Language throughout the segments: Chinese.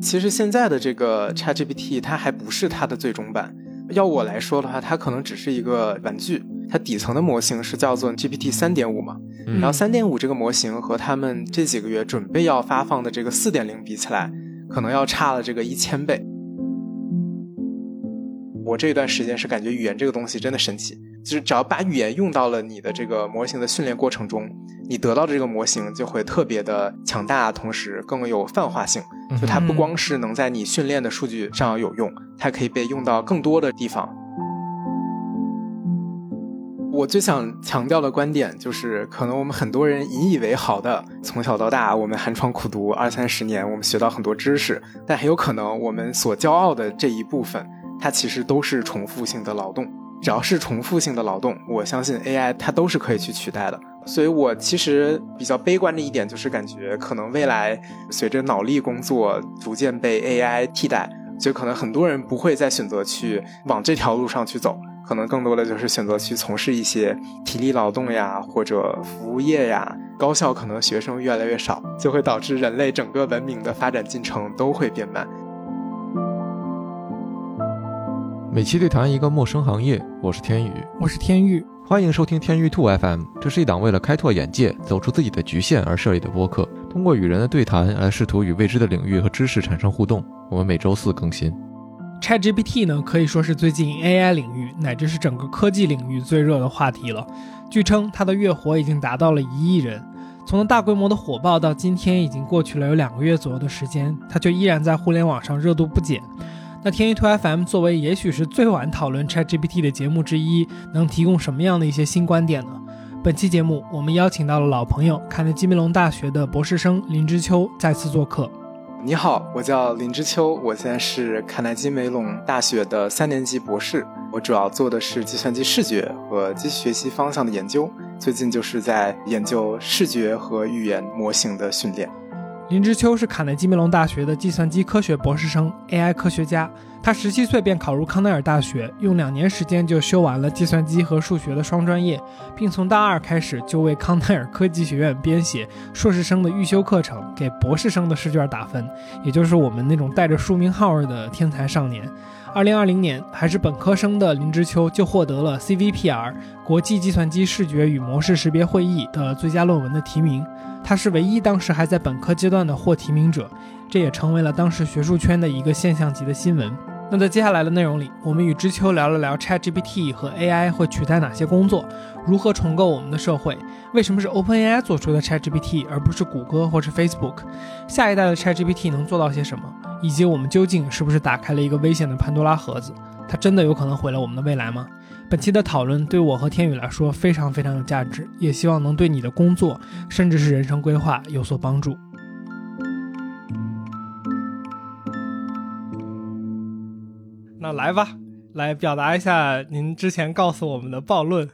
其实现在的这个 ChatGPT 它还不是它的最终版。要我来说的话，它可能只是一个玩具。它底层的模型是叫做 GPT 三点五嘛，然后三点五这个模型和他们这几个月准备要发放的这个四点零比起来，可能要差了这个一千倍。我这一段时间是感觉语言这个东西真的神奇，就是只要把语言用到了你的这个模型的训练过程中，你得到的这个模型就会特别的强大，同时更有泛化性。就它不光是能在你训练的数据上有用，它可以被用到更多的地方。我最想强调的观点就是，可能我们很多人引以为豪的，从小到大我们寒窗苦读二三十年，我们学到很多知识，但很有可能我们所骄傲的这一部分，它其实都是重复性的劳动。只要是重复性的劳动，我相信 AI 它都是可以去取代的。所以我其实比较悲观的一点就是，感觉可能未来随着脑力工作逐渐被 AI 替代，就可能很多人不会再选择去往这条路上去走。可能更多的就是选择去从事一些体力劳动呀，或者服务业呀，高校可能学生越来越少，就会导致人类整个文明的发展进程都会变慢。每期对谈一个陌生行业，我是天宇，我是天宇，欢迎收听天宇兔 FM。这是一档为了开拓眼界、走出自己的局限而设立的播客，通过与人的对谈来试图与未知的领域和知识产生互动。我们每周四更新。ChatGPT 呢，可以说是最近 AI 领域乃至是整个科技领域最热的话题了。据称，它的月活已经达到了一亿人。从大规模的火爆到今天，已经过去了有两个月左右的时间，它却依然在互联网上热度不减。那天一图 FM 作为也许是最晚讨论 ChatGPT 的节目之一，能提供什么样的一些新观点呢？本期节目，我们邀请到了老朋友卡内基梅隆大学的博士生林之秋再次做客。你好，我叫林之秋，我现在是卡耐基梅隆大学的三年级博士，我主要做的是计算机视觉和机器学习方向的研究，最近就是在研究视觉和语言模型的训练。林之秋是卡内基梅隆大学的计算机科学博士生，AI 科学家。他十七岁便考入康奈尔大学，用两年时间就修完了计算机和数学的双专业，并从大二开始就为康奈尔科技学院编写硕士生的预修课程，给博士生的试卷打分，也就是我们那种带着书名号的天才少年。二零二零年，还是本科生的林之秋就获得了 CVPR 国际计算机视觉与模式识别会议的最佳论文的提名。他是唯一当时还在本科阶段的获提名者，这也成为了当时学术圈的一个现象级的新闻。那在接下来的内容里，我们与知秋聊了聊 ChatGPT 和 AI 会取代哪些工作，如何重构我们的社会，为什么是 OpenAI 做出的 ChatGPT 而不是谷歌或是 Facebook，下一代的 ChatGPT 能做到些什么，以及我们究竟是不是打开了一个危险的潘多拉盒子？它真的有可能毁了我们的未来吗？本期的讨论对我和天宇来说非常非常有价值，也希望能对你的工作甚至是人生规划有所帮助。那来吧，来表达一下您之前告诉我们的暴论。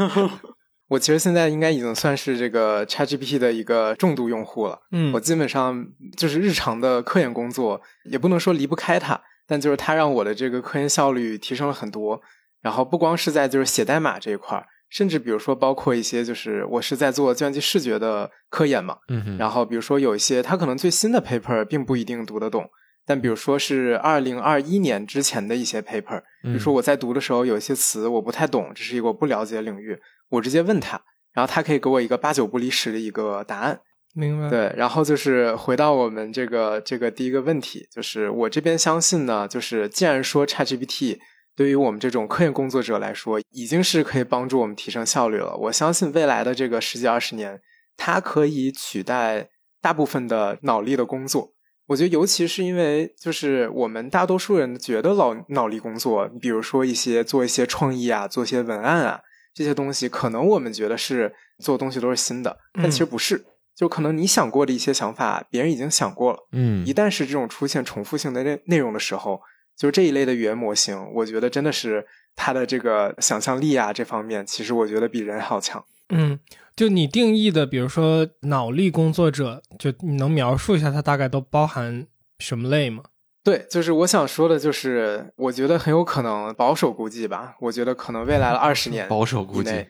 我其实现在应该已经算是这个 ChatGPT 的一个重度用户了。嗯，我基本上就是日常的科研工作，也不能说离不开它，但就是它让我的这个科研效率提升了很多。然后不光是在就是写代码这一块甚至比如说包括一些就是我是在做计算机视觉的科研嘛。嗯，然后比如说有一些它可能最新的 paper 并不一定读得懂。但比如说是二零二一年之前的一些 paper，比如说我在读的时候有一些词我不太懂，这是一个我不了解的领域，我直接问他，然后他可以给我一个八九不离十的一个答案。明白。对，然后就是回到我们这个这个第一个问题，就是我这边相信呢，就是既然说 ChatGPT 对于我们这种科研工作者来说已经是可以帮助我们提升效率了，我相信未来的这个十几二十年，它可以取代大部分的脑力的工作。我觉得，尤其是因为，就是我们大多数人觉得脑脑力工作，比如说一些做一些创意啊，做一些文案啊这些东西，可能我们觉得是做东西都是新的，但其实不是。就可能你想过的一些想法，别人已经想过了。嗯，一旦是这种出现重复性的内内容的时候，就这一类的语言模型，我觉得真的是它的这个想象力啊这方面，其实我觉得比人好强。嗯。就你定义的，比如说脑力工作者，就你能描述一下它大概都包含什么类吗？对，就是我想说的，就是我觉得很有可能保守估计吧，我觉得可能未来的二十年 保守估计，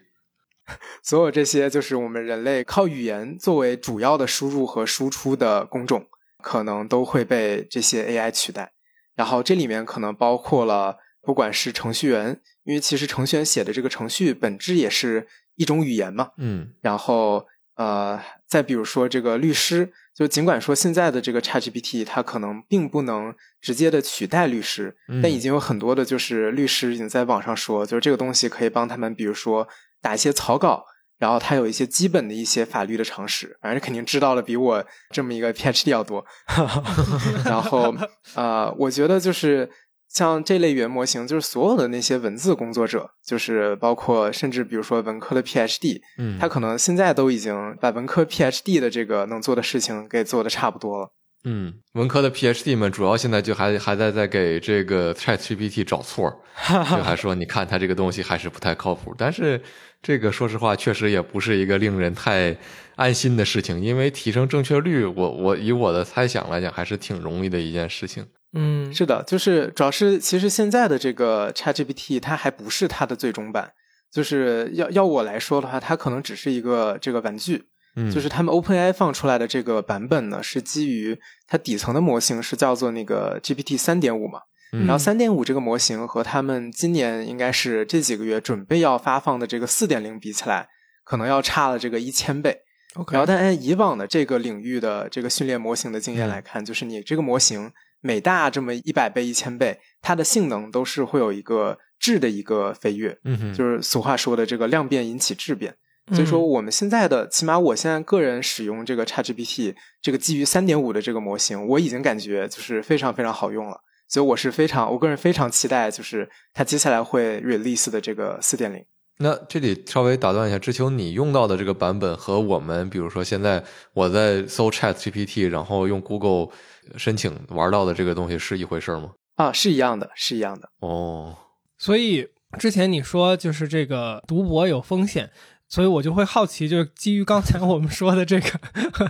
所有这些就是我们人类靠语言作为主要的输入和输出的工种，可能都会被这些 AI 取代。然后这里面可能包括了，不管是程序员，因为其实程序员写的这个程序本质也是一种语言嘛。嗯然后呃，再比如说这个律师，就尽管说现在的这个 ChatGPT 它可能并不能直接的取代律师，嗯但已经有很多的就是律师已经在网上说，就是这个东西可以帮他们，比如说打一些草稿。然后他有一些基本的一些法律的常识，反正肯定知道的比我这么一个 PhD 要多。然后呃，我觉得就是像这类语言模型，就是所有的那些文字工作者，就是包括甚至比如说文科的 PhD，嗯，他可能现在都已经把文科 PhD 的这个能做的事情给做的差不多了。嗯，文科的 PhD 们主要现在就还还在在给这个 ChatGPT 找错儿，就还说你看他这个东西还是不太靠谱。但是这个说实话，确实也不是一个令人太安心的事情，因为提升正确率，我我以我的猜想来讲，还是挺容易的一件事情。嗯，是的，就是主要是其实现在的这个 ChatGPT 它还不是它的最终版，就是要要我来说的话，它可能只是一个这个玩具。嗯，就是他们 OpenAI 放出来的这个版本呢，是基于它底层的模型是叫做那个 GPT 三点五嘛，嗯然后三点五这个模型和他们今年应该是这几个月准备要发放的这个四点零比起来，可能要差了这个一千倍。然后，但按以往的这个领域的这个训练模型的经验来看，就是你这个模型每大这么一百倍、一千倍，它的性能都是会有一个质的一个飞跃，嗯哼，就是俗话说的这个量变引起质变。嗯所以说，我们现在的，起码我现在个人使用这个 ChatGPT 这个基于三点五的这个模型，我已经感觉就是非常非常好用了。所以我是非常，我个人非常期待，就是它接下来会 release 的这个四点零。那这里稍微打断一下，知秋，你用到的这个版本和我们，比如说现在我在搜 Chat GPT，然后用 Google 申请玩到的这个东西是一回事儿吗？啊，是一样的，是一样的。哦，所以之前你说就是这个读博有风险，所以我就会好奇，就是基于刚才我们说的这个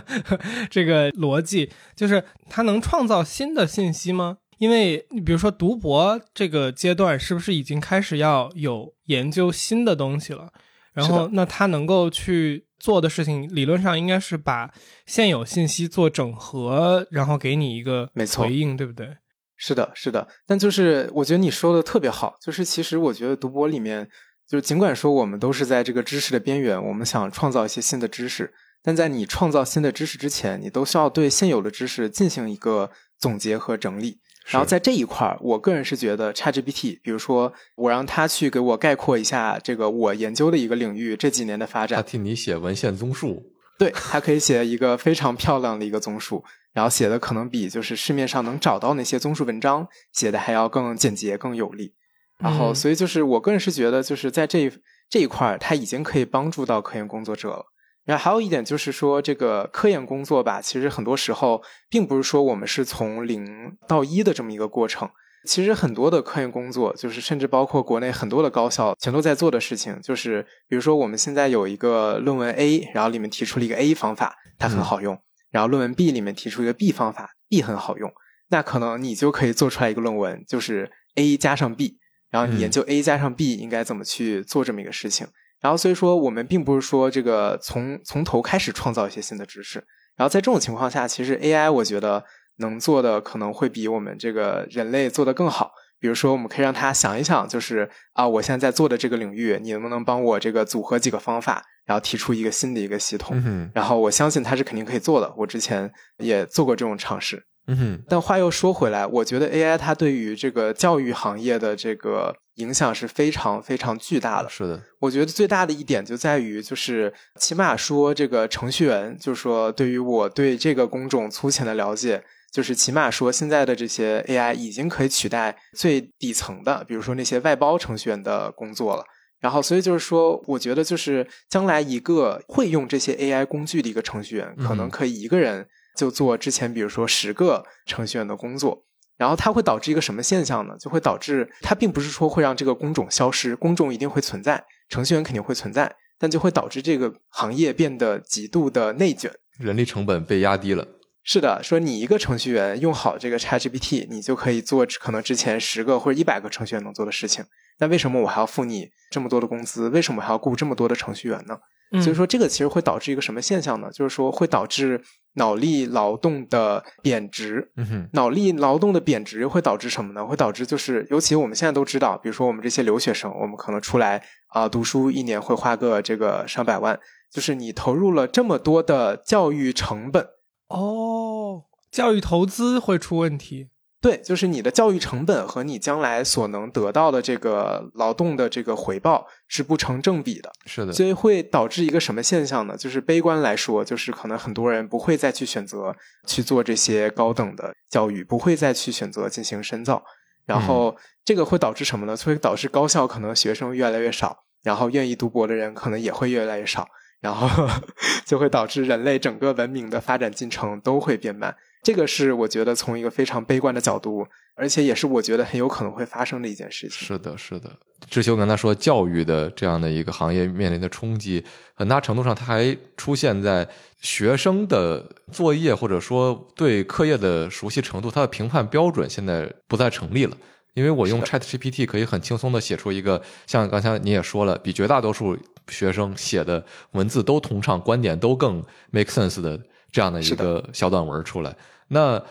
这个逻辑，就是它能创造新的信息吗？因为你比如说读博这个阶段，是不是已经开始要有研究新的东西了？然后那他能够去做的事情，理论上应该是把现有信息做整合，然后给你一个没错回应，对不对？是的，是的，但就是我觉得你说的特别好，就是其实我觉得读博里面，就是尽管说我们都是在这个知识的边缘，我们想创造一些新的知识，但在你创造新的知识之前，你都需要对现有的知识进行一个总结和整理。然后在这一块儿，我个人是觉得 ChatGPT，比如说我让他去给我概括一下这个我研究的一个领域这几年的发展他展，替你写文献综述，对，他可以写一个非常漂亮的一个综述，然后写的可能比就是市面上能找到那些综述文章写的还要更简洁、更有力。然后，嗯所以就是我个人是觉得，就是在这这一块儿，它已经可以帮助到科研工作者了。然后还有一点就是说，这个科研工作吧，其实很多时候并不是说我们是从零到一的这么一个过程。其实很多的科研工作，就是甚至包括国内很多的高校全都在做的事情，就是比如说我们现在有一个论文 A，然后里面提出了一个 A 方法，它很好用；然后论文 B 里面提出一个 B 方法，B 很好用。那可能你就可以做出来一个论文，就是 A 加上 B，然后你研究 A 加上 B 应该怎么去做这么一个事情。然后所以说，我们并不是说这个从从头开始创造一些新的知识。然后在这种情况下，其实 AI 我觉得能做的可能会比我们这个人类做的更好。比如说，我们可以让他想一想，就是啊，我现在在做的这个领域，你能不能帮我这个组合几个方法，然后提出一个新的一个系统？嗯，然后我相信他是肯定可以做的。我之前也做过这种尝试。嗯哼，但话又说回来，我觉得 AI 它对于这个教育行业的这个影响是非常非常巨大的。是的，我觉得最大的一点就在于，就是起码说这个程序员，就是说对于我对这个工种粗浅的了解，就是起码说现在的这些 AI 已经可以取代最底层的，比如说那些外包程序员的工作了。然后，所以就是说，我觉得就是将来一个会用这些 AI 工具的一个程序员，可能嗯可以一个人就做之前比如说十个程序员的工作。然后它会导致一个什么现象呢？就会导致它并不是说会让这个工种消失，工种一定会存在，程序员肯定会存在，但就会导致这个行业变得极度的内卷。人力成本被压低了。是的，说你一个程序员用好这个 ChatGPT，你就可以做可能之前十个或者一百个程序员能做的事情。那为什么我还要付你这么多的工资？为什么还要雇这么多的程序员呢？所以说这个其实会导致一个什么现象呢？就是说会导致脑力劳动的贬值。嗯哼，脑力劳动的贬值会导致什么呢？会导致就是，尤其我们现在都知道，比如说我们这些留学生，我们可能出来啊、读书，一年会花个这个上百万，就是你投入了这么多的教育成本，哦，教育投资会出问题。对，就是你的教育成本和你将来所能得到的这个劳动的这个回报是不成正比的。是的，所以会导致一个什么现象呢？就是悲观来说，就是可能很多人不会再去选择去做这些高等的教育，不会再去选择进行深造。然后这个会导致什么呢？会导致高校可能学生越来越少，然后愿意读博的人可能也会越来越少，然后 就会导致人类整个文明的发展进程都会变慢。这个是我觉得从一个非常悲观的角度，而且也是我觉得很有可能会发生的一件事情。是的，是的。志修刚才说，教育的这样的一个行业面临的冲击，很大程度上它还出现在学生的作业或者说对课业的熟悉程度，它的评判标准现在不再成立了。因为我用 Chat GPT 可以很轻松的写出一个，像刚才你也说了，比绝大多数学生写的文字都通畅，观点都更 make sense 的这样的一个小短文出来。那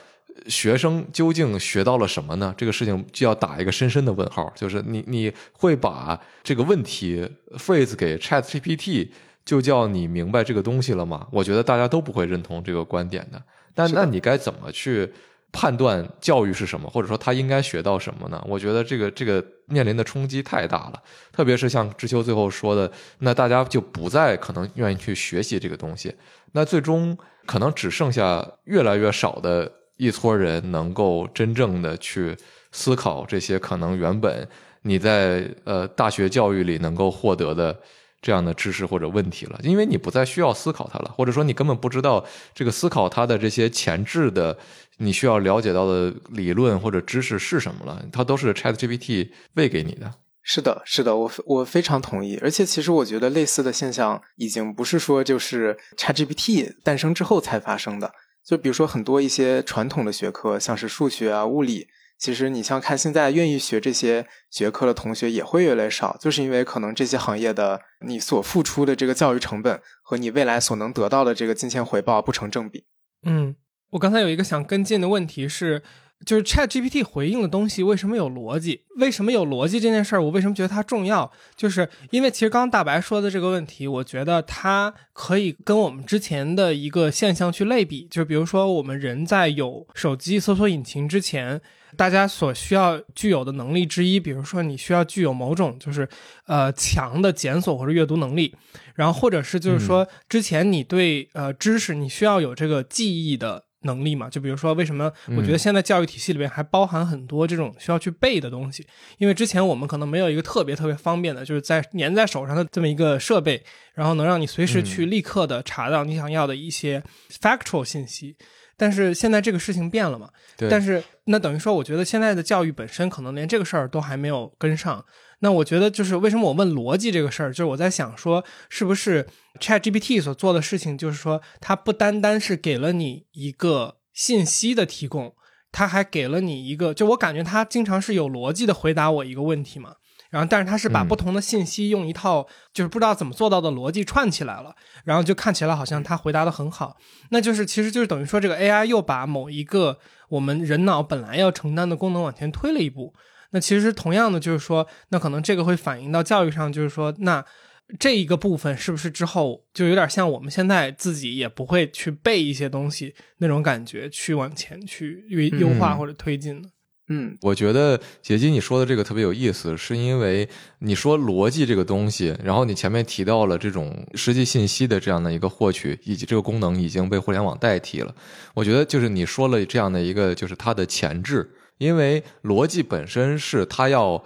学生究竟学到了什么呢？这个事情就要打一个深深的问号。就是你你会把这个问题 phrase 给 Chat GPT，就叫你明白这个东西了吗？我觉得大家都不会认同这个观点的。但那你该怎么去判断教育是什么，或者说他应该学到什么呢？我觉得这个这个面临的冲击太大了，特别是像知秋最后说的，那大家就不再可能愿意去学习这个东西，那最终可能只剩下越来越少的一撮人能够真正的去思考这些可能原本你在呃大学教育里能够获得的这样的知识或者问题了，因为你不再需要思考它了，或者说你根本不知道这个思考它的这些前置的你需要了解到的理论或者知识是什么了，它都是 Chat GPT 喂给你的。是的，是的，我我非常同意。而且，其实我觉得类似的现象已经不是说就是 ChatGPT 诞生之后才发生的。就比如说很多一些传统的学科，像是数学啊、物理，其实你像看现在愿意学这些学科的同学也会越来越少，就是因为可能这些行业的你所付出的这个教育成本和你未来所能得到的这个金钱回报不成正比。嗯，我刚才有一个想跟进的问题是，就是 Chat GPT 回应的东西为什么有逻辑？为什么有逻辑这件事儿，我为什么觉得它重要？就是因为其实刚刚大白说的这个问题，我觉得它可以跟我们之前的一个现象去类比，就比如说我们人在有手机搜索引擎之前。大家所需要具有的能力之一，比如说你需要具有某种就是呃强的检索或者阅读能力，然后或者是就是说之前你对呃知识你需要有这个记忆的能力嘛？就比如说为什么我觉得现在教育体系里面还包含很多这种需要去背的东西，因为之前我们可能没有一个特别特别方便的，就是在粘在手上的这么一个设备，然后能让你随时去立刻的查到你想要的一些 factual 信息。但是现在这个事情变了嘛？对但是那等于说，我觉得现在的教育本身可能连这个事儿都还没有跟上。那我觉得就是为什么我问逻辑这个事儿，就是我在想说，是不是 Chat GPT 所做的事情，就是说它不单单是给了你一个信息的提供，它还给了你一个，就我感觉它经常是有逻辑的回答我一个问题嘛。然后，但是它是把嗯不同的信息用一套就是不知道怎么做到的逻辑串起来了，然后就看起来好像它回答的很好。那就是其实就是等于说，这个 AI 又把某一个我们人脑本来要承担的功能往前推了一步。那其实同样的就是说，那可能这个会反映到教育上，就是说，那这一个部分是不是之后就有点像我们现在自己也不会去背一些东西那种感觉，去往前去优优化嗯或者推进呢？嗯，我觉得杰基你说的这个特别有意思，是因为你说逻辑这个东西，然后你前面提到了这种实际信息的这样的一个获取，以及这个功能已经被互联网代替了。我觉得就是你说了这样的一个，就是它的前置，因为逻辑本身是它要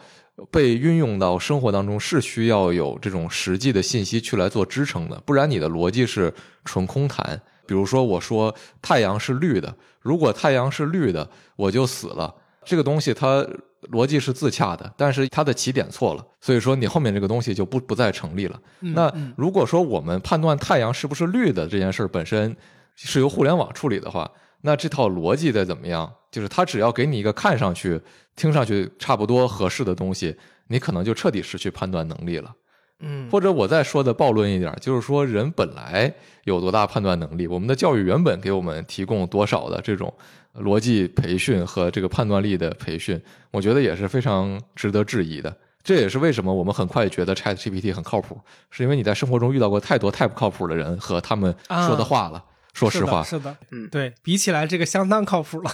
被运用到生活当中，是需要有这种实际的信息去来做支撑的，不然你的逻辑是纯空谈。比如说，我说太阳是绿的，如果太阳是绿的，我就死了。这个东西它逻辑是自洽的，但是它的起点错了，所以说你后面这个东西就不不再成立了。嗯那嗯如果说我们判断太阳是不是绿的这件事本身是由互联网处理的话，那这套逻辑的怎么样，就是他只要给你一个看上去、听上去差不多合适的东西，你可能就彻底失去判断能力了。嗯，或者我再说的暴论一点，就是说人本来有多大判断能力，我们的教育原本给我们提供多少的这种逻辑培训和这个判断力的培训，我觉得也是非常值得质疑的。这也是为什么我们很快觉得 Chat GPT 很靠谱，是因为你在生活中遇到过太多太不靠谱的人和他们说的话了。说实话，是的，嗯，对比起来，这个相当靠谱了。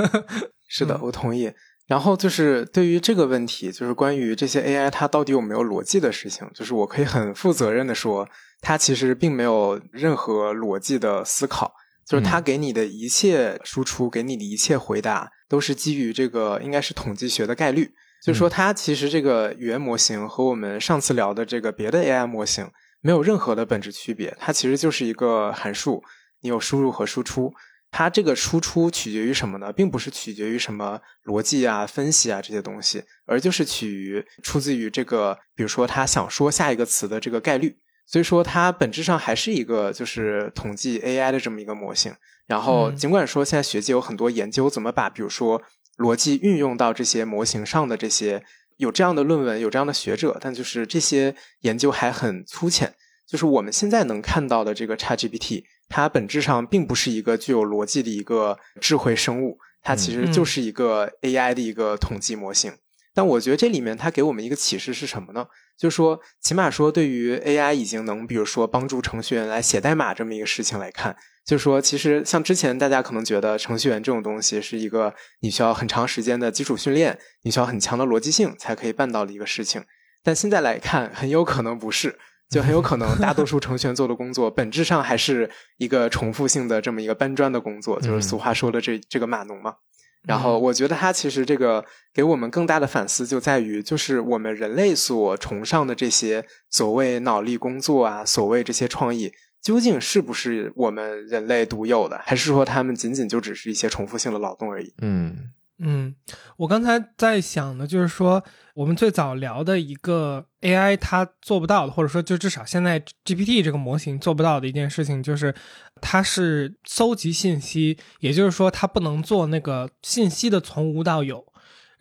是的，我同意。然后就是对于这个问题，就是关于这些 AI 它到底有没有逻辑的事情，就是我可以很负责任的说，它其实并没有任何逻辑的思考，就是它给你的一切输出，给你的一切回答，都是基于这个应该是统计学的概率。就是说，它其实这个语言模型和我们上次聊的这个别的 AI 模型没有任何的本质区别，它其实就是一个函数，你有输入和输出。它这个输出取决于什么呢？并不是取决于什么逻辑啊、分析啊这些东西，而就是取于出自于这个，比如说他想说下一个词的这个概率。所以说，它本质上还是一个就是统计 AI 的这么一个模型。然后，尽管说现在学界有很多研究，怎么把比如说逻辑运用到这些模型上的这些有这样的论文、有这样的学者，但就是这些研究还很粗浅。就是我们现在能看到的这个 ChatGPT。它本质上并不是一个具有逻辑的一个智慧生物，它其实就是一个 AI 的一个统计模型。但我觉得这里面它给我们一个启示是什么呢？就是说，起码说对于 AI 已经能，比如说帮助程序员来写代码这么一个事情来看，就是说，其实像之前大家可能觉得程序员这种东西是一个你需要很长时间的基础训练，你需要很强的逻辑性才可以办到的一个事情。但现在来看，很有可能不是。就很有可能，大多数程序员做的工作，本质上还是一个重复性的这么一个搬砖的工作，就是俗话说的这这个码农嘛。然后，我觉得他其实这个给我们更大的反思，就在于就是我们人类所崇尚的这些所谓脑力工作啊，所谓这些创意，究竟是不是我们人类独有的，还是说他们仅仅就只是一些重复性的劳动而已？嗯。嗯，我刚才在想的，就是说，我们最早聊的一个 AI，它做不到的，或者说，就至少现在 GPT 这个模型做不到的一件事情，就是它是搜集信息，也就是说，它不能做那个信息的从无到有。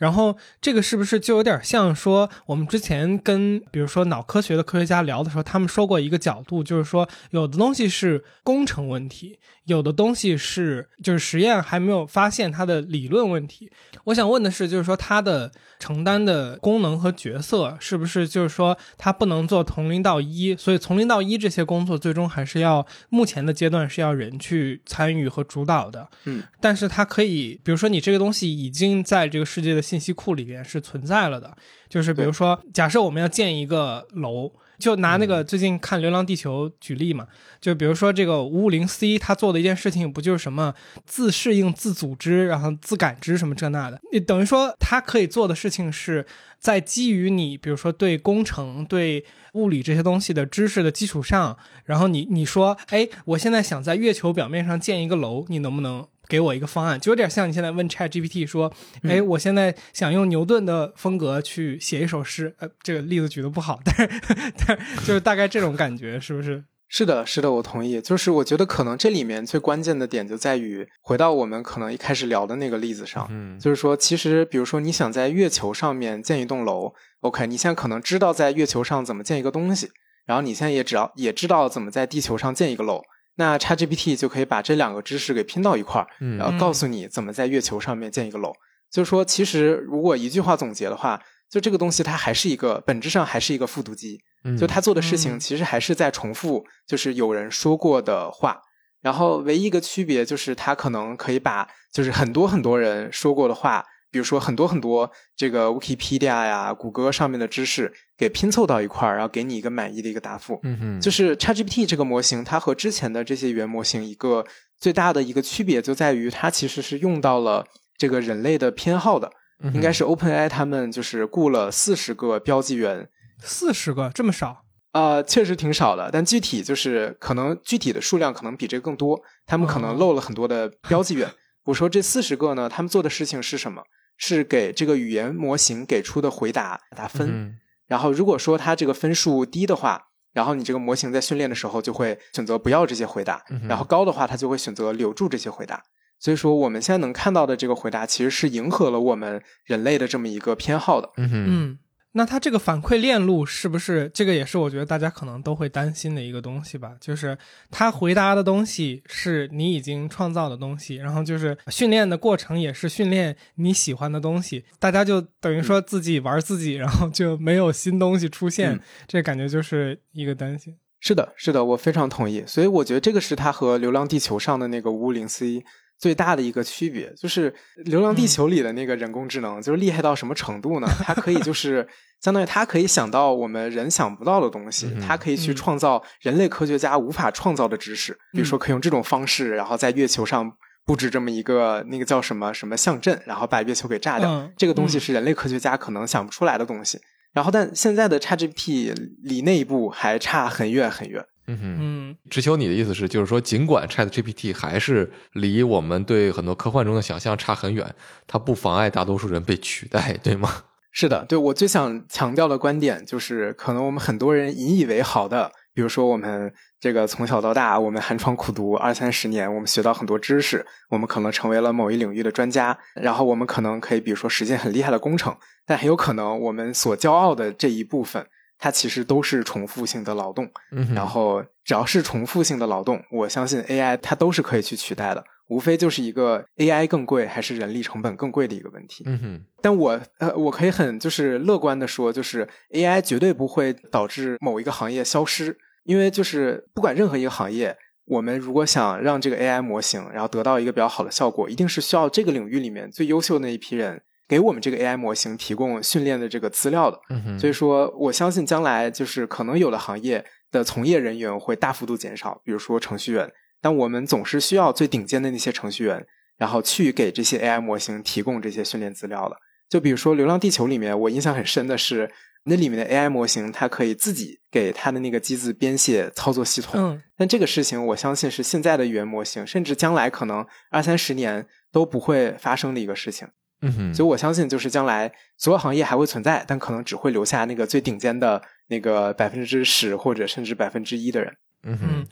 然后这个是不是就有点像说我们之前跟比如说脑科学的科学家聊的时候，他们说过一个角度，就是说有的东西是工程问题，有的东西是就是实验还没有发现它的理论问题。我想问的是，就是说它的承担的功能和角色是不是就是说它不能做从零到一，所以从零到一这些工作最终还是要目前的阶段是要人去参与和主导的。嗯，但是它可以，比如说你这个东西已经在这个世界的。信息库里边是存在了的，就是比如说，假设我们要建一个楼，就拿那个最近看《流浪地球》举例嘛，就比如说这个五五零 C，它做的一件事情不就是什么自适应、自组织，然后自感知什么这那的？你等于说它可以做的事情是在基于你，比如说对工程、对物理这些东西的知识的基础上，然后你你说，哎，我现在想在月球表面上建一个楼，你能不能？给我一个方案，就有点像你现在问 Chat GPT 说：“哎，我现在想用牛顿的风格去写一首诗。”呃，这个例子举的不好，但是但就是大概这种感觉，是不是？是的，是的，我同意。就是我觉得可能这里面最关键的点就在于回到我们可能一开始聊的那个例子上，嗯，就是说，其实比如说你想在月球上面建一栋楼，OK，你现在可能知道在月球上怎么建一个东西，然后你现在也只要也知道怎么在地球上建一个楼。那 ChatGPT 就可以把这两个知识给拼到一块儿，然后告诉你怎么在月球上面建一个楼。就是说，其实如果一句话总结的话，就这个东西它还是一个本质上还是一个复读机，就它做的事情其实还是在重复，就是有人说过的话。然后唯一一个区别就是它可能可以把就是很多很多人说过的话。比如说很多很多这个 Wikipedia 呀、谷歌上面的知识给拼凑到一块儿，然后给你一个满意的一个答复。嗯哼，就是 ChatGPT 这个模型，它和之前的这些语言模型一个最大的一个区别就在于，它其实是用到了这个人类的偏好的。应该是 OpenAI 他们就是雇了四十个标记员，四十个这么少？呃，确实挺少的，但具体就是可能具体的数量可能比这个更多。他们可能漏了很多的标记员。我说这四十个呢，他们做的事情是什么？是给这个语言模型给出的回答打分，然后如果说它这个分数低的话，然后你这个模型在训练的时候就会选择不要这些回答，然后高的话它就会选择留住这些回答。所以说我们现在能看到的这个回答其实是迎合了我们人类的这么一个偏好的。嗯嗯，那它这个反馈链路是不是这个也是我觉得大家可能都会担心的一个东西吧？就是它回答的东西是你已经创造的东西，然后就是训练的过程也是训练你喜欢的东西，大家就等于说自己玩自己，然后就没有新东西出现，嗯这感觉就是一个担心。是的，是的，我非常同意。所以我觉得这个是它和《流浪地球》上的那个五五零 C 最大的一个区别，就是《流浪地球》里的那个人工智能，就是厉害到什么程度呢？它可以就 是相当于它可以想到我们人想不到的东西，嗯它可以去嗯创造人类科学家无法创造的知识，比如说可以用这种方式，然后在月球上。布置这么一个那个叫什么什么象阵，然后把月球给炸掉，嗯这个东西嗯是人类科学家可能想不出来的东西。然后，但现在的 ChatGPT 离那一步还差很远很远。嗯哼，嗯直球，你的意思是，就是说，尽管 Chat GPT 还是离我们对很多科幻中的想象差很远，它不妨碍大多数人被取代，对吗？是的，对我最想强调的观点就是，可能我们很多人引以为豪的，比如说我们这个从小到大，我们寒窗苦读二三十年，我们学到很多知识，我们可能成为了某一领域的专家，然后我们可能可以，比如说实现很厉害的工程，但很有可能我们所骄傲的这一部分，它其实都是重复性的劳动。嗯，然后只要是重复性的劳动，我相信 AI 它都是可以去取代的，无非就是一个 AI 更贵还是人力成本更贵的一个问题。嗯哼，但我呃，我可以很就是乐观的说，就是 AI 绝对不会导致某一个行业消失，因为就是不管任何一个行业，我们如果想让这个 AI 模型然后得到一个比较好的效果，一定是需要这个领域里面最优秀的那一批人给我们这个 AI 模型提供训练的这个资料的。嗯哼，所以说，我相信将来就是可能有的行业的从业人员会大幅度减少，比如说程序员。但我们总是需要最顶尖的那些程序员，然后去给这些 AI 模型提供这些训练资料的。就比如说《流浪地球》里面，我印象很深的是，那里面的 AI 模型它可以自己给它的那个机子编写操作系统。嗯但这个事情，我相信是现在的语言模型，甚至将来可能二三十年都不会发生的一个事情。嗯哼，所以我相信，就是将来所有行业还会存在，但可能只会留下那个最顶尖的那个百分之十或者甚至百分之一的人。嗯哼嗯，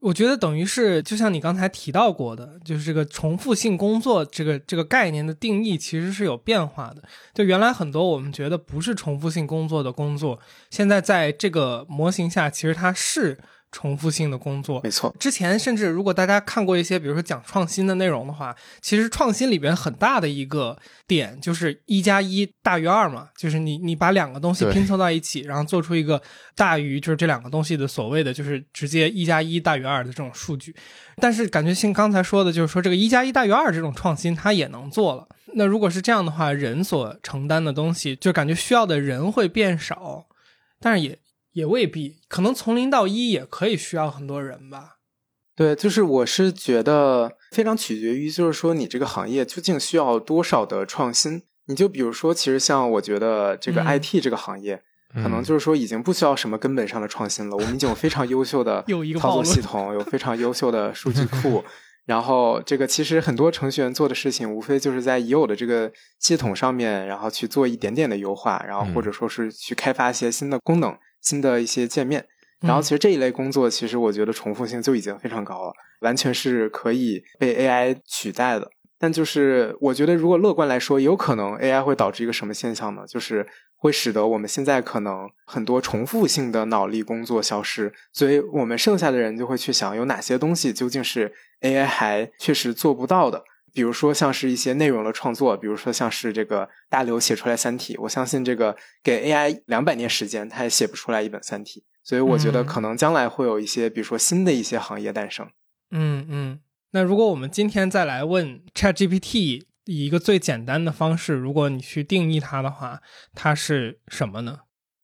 我觉得等于是就像你刚才提到过的，就是这个重复性工作这个这个概念的定义其实是有变化的。就原来很多我们觉得不是重复性工作的工作，现在在这个模型下，其实它是重复性的工作。没错，之前甚至如果大家看过一些，比如说讲创新的内容的话，其实创新里边很大的一个点就是一加一大于二嘛，就是你你把两个东西拼凑到一起，然后做出一个大于就是这两个东西的所谓的就是直接一加一大于二的这种数据。但是感觉像刚才说的，就是说这个一加一大于二这种创新它也能做了。那如果是这样的话，人所承担的东西就感觉需要的人会变少，但是也也未必，可能从零到一也可以需要很多人吧。对，就是我是觉得非常取决于，就是说你这个行业究竟需要多少的创新。你就比如说，其实像我觉得这个嗯 IT 这个行业，可能嗯就是说已经不需要什么根本上的创新了。我们已经有非常优秀的 操作系 统，有非常优秀的数据库。然后，这个其实很多程序员做的事情，无非就是在已有的这个系统上面，然后去做一点点的优化，然后或者说是去开发一些新的功能、新的一些界面。然后，其实这一类工作，其实我觉得重复性就已经非常高了，完全是可以被 AI 取代的。但就是我觉得，如果乐观来说，有可能 AI 会导致一个什么现象呢？就是会使得我们现在可能很多重复性的脑力工作消失，所以我们剩下的人就会去想，有哪些东西究竟是 AI 还确实做不到的。比如说，像是一些内容的创作，比如说像是这个大刘写出来《三体》，我相信这个给 AI 两百年时间，他也写不出来一本《三体》。所以我觉得嗯可能将来会有一些，比如说新的一些行业诞生。嗯嗯，那如果我们今天再来问 ChatGPT 以一个最简单的方式，如果你去定义它的话，它是什么呢？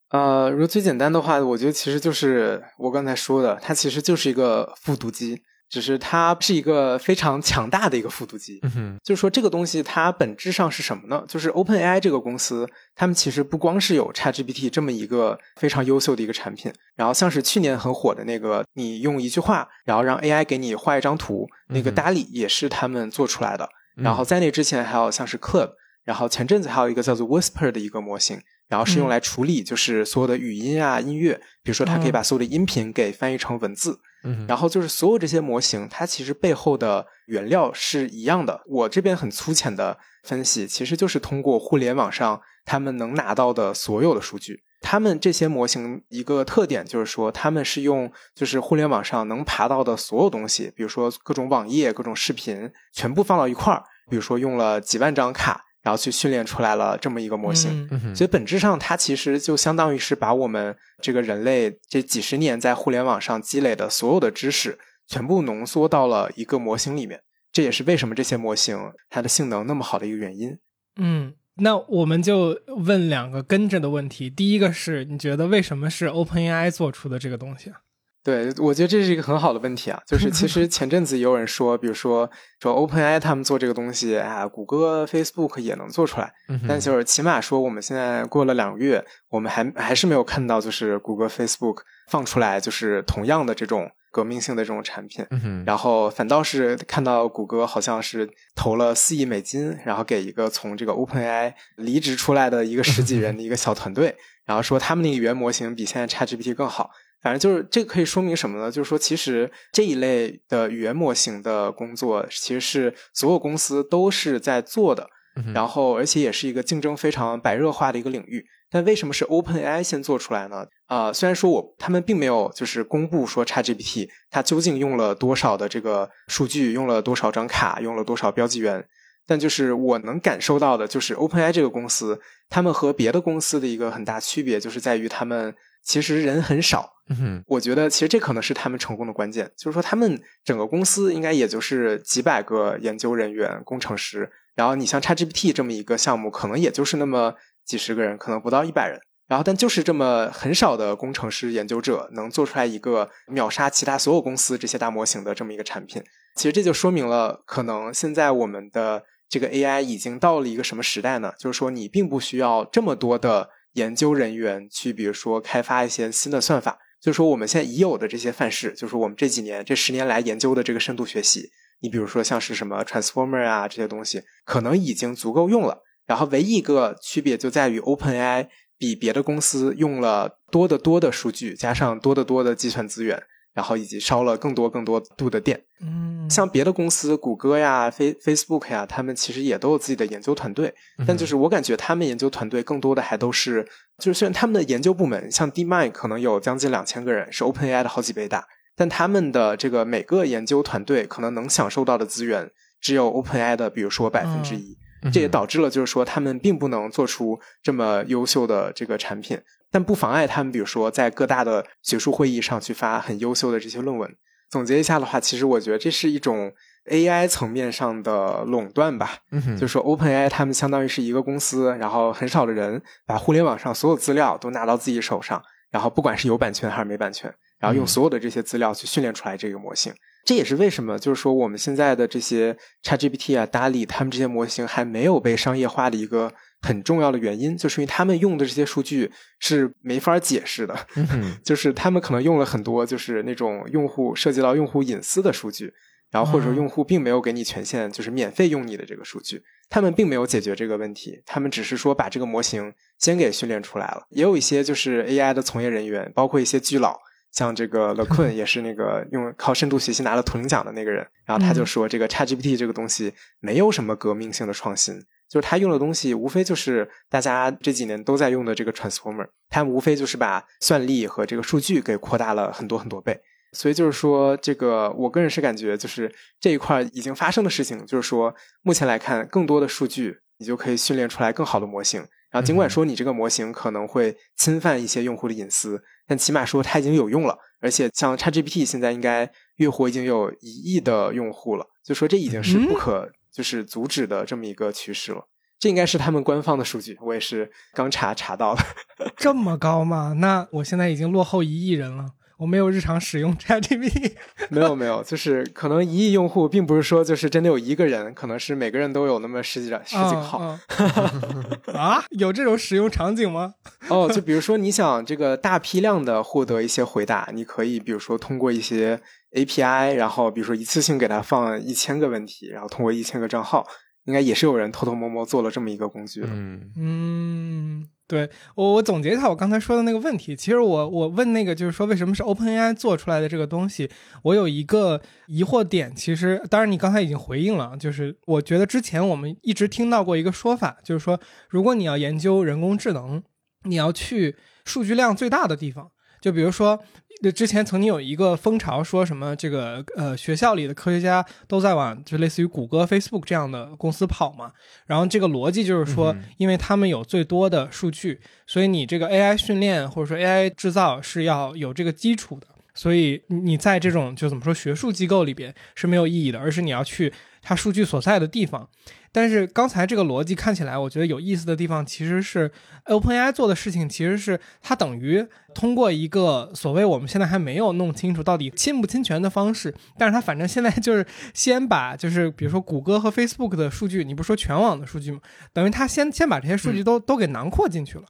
呃，如果最简单的话，我觉得其实就是我刚才说的，它其实就是一个复读机，只是它是一个非常强大的一个复读机。嗯哼，就是说，这个东西它本质上是什么呢？就是 OpenAI 这个公司，他们其实不光是有 ChatGPT 这么一个非常优秀的一个产品，然后像是去年很火的那个，你用一句话，然后让 AI 给你画一张图，那个嗯哼 DALL-E 也是他们做出来的。嗯然后在那之前还有像是 Club，然后前阵子还有一个叫做 Whisper 的一个模型，然后是用嗯来处理就是所有的语音啊、音乐，比如说它可以把所有的音频给翻译成文字。然后就是所有这些模型，它其实背后的原料是一样的。我这边很粗浅的分析，其实就是通过互联网上他们能拿到的所有的数据。他们这些模型一个特点就是说，他们是用就是互联网上能爬到的所有东西，比如说各种网页、各种视频，全部放到一块儿。比如说用了几万张卡，然后去训练出来了这么一个模型。嗯所以本质上，它其实就相当于是把我们这个人类这几十年在互联网上积累的所有的知识，全部浓缩到了一个模型里面。这也是为什么这些模型它的性能那么好的一个原因。嗯，那我们就问两个跟着的问题。第一个是，你觉得为什么是 OpenAI 做出的这个东西啊？对，我觉得这是一个很好的问题啊。就是其实 前阵子也有人说，比如说说 OpenAI 他们做这个东西啊，谷歌、Facebook 也能做出来，嗯但就是起码说我们现在过了两个月，我们还还是没有看到就是谷歌、Facebook 放出来就是同样的这种革命性的这种产品。嗯，然后反倒是看到谷歌好像是投了四亿美金，然后给一个从这个 OpenAI 离职出来的一个十几人的一个小团队，然后说他们那个语言模型比现在 ChatGPT 更好。反正就是这个可以说明什么呢？就是说，其实这一类的语言模型的工作，其实是所有公司都是在做的。然后，而且也是一个竞争非常白热化的一个领域。但为什么是 OpenAI 先做出来呢？啊、虽然说我他们并没有就是公布说 ChatGPT 它究竟用了多少的这个数据，用了多少张卡，用了多少标记员，但就是我能感受到的，就是 OpenAI 这个公司，他们和别的公司的一个很大区别，就是在于他们其实人很少。嗯哼，我觉得其实这可能是他们成功的关键，就是说他们整个公司应该也就是几百个研究人员、工程师，然后你像 ChatGPT 这么一个项目，可能也就是那么几十个人，可能不到一百人。然后，但就是这么很少的工程师、研究者，能做出来一个秒杀其他所有公司这些大模型的这么一个产品。其实这就说明了，可能现在我们的这个 AI 已经到了一个什么时代呢？就是说，你并不需要这么多的研究人员去，比如说开发一些新的算法。就是说，我们现在已有的这些范式，就是我们这几年、这十年来研究的这个深度学习，你比如说像是什么 Transformer 啊这些东西，可能已经足够用了。然后，唯一一个区别就在于 OpenAI 比别的公司用了多得多的数据，加上多得多的计算资源，然后以及烧了更多更多度的电。嗯，像别的公司，谷歌呀、Face Facebook 呀，他们其实也都有自己的研究团队，但就是我感觉他们研究团队更多的还都是，就是虽然他们的研究部门像 DeepMind 可能有将近两千个人，是 OpenAI 的好几倍大，但他们的这个每个研究团队可能能享受到的资源只有 OpenAI 的，比如说百分之一。这也导致了，就是说他们并不能做出这么优秀的这个产品，但不妨碍他们，比如说在各大的学术会议上去发很优秀的这些论文。总结一下的话，其实我觉得这是一种 AI 层面上的垄断吧。嗯哼，就是说 OpenAI 他们相当于是一个公司，然后很少的人把互联网上所有资料都拿到自己手上，然后不管是有版权还是没版权，然后用嗯所有的这些资料去训练出来这个模型。这也是为什么，就是说我们现在的这些 ChatGPT 啊、DALL-E 他们这些模型还没有被商业化的一个很重要的原因，就是因为他们用的这些数据是没法解释的，嗯，就是他们可能用了很多就是那种用户涉及到用户隐私的数据，然后或者说嗯。用户并没有给你权限，就是免费用你的这个数据，他们并没有解决这个问题，他们只是说把这个模型先给训练出来了。也有一些就是 AI 的从业人员，包括一些巨佬，像这个 l e q u n 也是那个用靠深度学习拿了图灵奖的那个人，然后他就嗯。说这个 ChatGPT 这个东西没有什么革命性的创新，就是他用的东西无非就是大家这几年都在用的这个 Transformer，他们无非就是把算力和这个数据给扩大了很多很多倍。所以就是说，这个我个人是感觉，就是这一块已经发生的事情，就是说，目前来看，更多的数据你就可以训练出来更好的模型。然后尽管说你这个模型可能会侵犯一些用户的隐私，但起码说它已经有用了。而且像 ChatGPT 现在应该月活已经有一亿的用户了，就说这已经是不可就是阻止的这么一个趋势了。这应该是他们官方的数据，我也是刚查查到的。这么高吗？那我现在已经落后一亿人了，我没有日常使用 ChatGPT。没有没有，就是可能一亿用户，并不是说就是真的有一个人，可能是每个人都有那么十几十几个号。啊啊 啊！有这种使用场景吗？哦，就比如说你想这个大批量的获得一些回答，你可以比如说通过一些 API，然后比如说一次性给它放一千个问题，然后通过一千个账号，应该也是有人偷偷摸摸做了这么一个工具的。嗯，嗯，对我，我总结一下我刚才说的那个问题。其实我我问那个就是说，为什么是 OpenAI 做出来的这个东西？我有一个疑惑点。其实，当然你刚才已经回应了，就是我觉得之前我们一直听到过一个说法，就是说，如果你要研究人工智能，你要去数据量最大的地方，就比如说。就之前曾经有一个风潮，说什么这个呃学校里的科学家都在往就类似于谷歌、Facebook 这样的公司跑嘛。然后这个逻辑就是说，因为他们有最多的数据，所以你这个 AI 训练或者说 AI 制造是要有这个基础的。所以你在这种就怎么说学术机构里边是没有意义的，而是你要去它数据所在的地方。但是刚才这个逻辑看起来，我觉得有意思的地方其实是 OpenAI 做的事情，其实是它等于通过一个所谓我们现在还没有弄清楚到底侵不侵权的方式，但是它反正现在就是先把就是比如说谷歌和 Facebook 的数据，你不说全网的数据吗？等于它先先把这些数据都都给囊括进去了。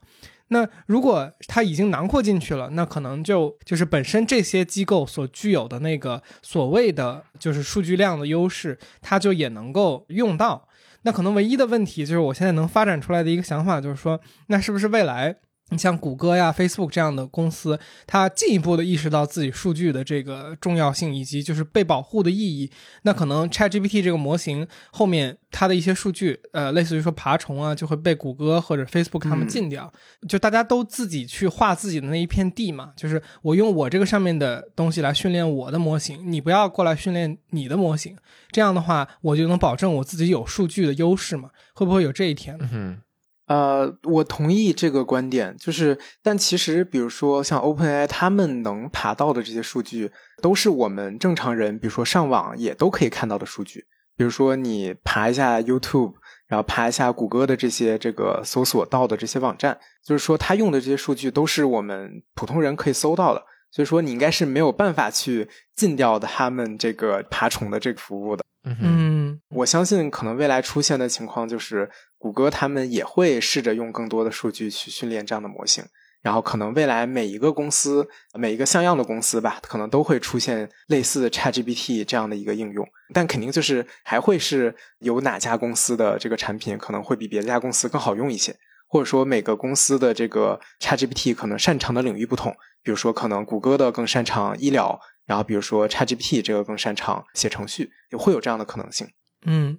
那如果它已经囊括进去了，那可能就就是本身这些机构所具有的那个所谓的就是数据量的优势，它就也能够用到。那可能唯一的问题就是，我现在能发展出来的一个想法就是说，那是不是未来？你像谷歌呀、Facebook 这样的公司，它进一步的意识到自己数据的这个重要性以及就是被保护的意义，那可能 ChatGPT 这个模型后面它的一些数据，呃，类似于说爬虫啊，就会被谷歌或者 Facebook 他们禁掉。就大家都自己去画自己的那一片地嘛，就是我用我这个上面的东西来训练我的模型，你不要过来训练你的模型。这样的话，我就能保证我自己有数据的优势嘛？会不会有这一天？嗯。呃，我同意这个观点，就是，但其实，比如说像 OpenAI，他们能爬到的这些数据，都是我们正常人，比如说上网也都可以看到的数据。比如说你爬一下 YouTube，然后爬一下谷歌的这些这个搜索到的这些网站，就是说他用的这些数据都是我们普通人可以搜到的。所以说你应该是没有办法去禁掉的他们这个爬虫的这个服务的。嗯，我相信可能未来出现的情况就是。谷歌他们也会试着用更多的数据去训练这样的模型，然后可能未来每一个公司、每一个像样的公司吧，可能都会出现类似 ChatGPT 这样的一个应用，但肯定就是还会是有哪家公司的这个产品可能会比别家公司更好用一些，或者说每个公司的这个 ChatGPT 可能擅长的领域不同，比如说可能谷歌的更擅长医疗，然后比如说 ChatGPT 这个更擅长写程序，也会有这样的可能性。嗯，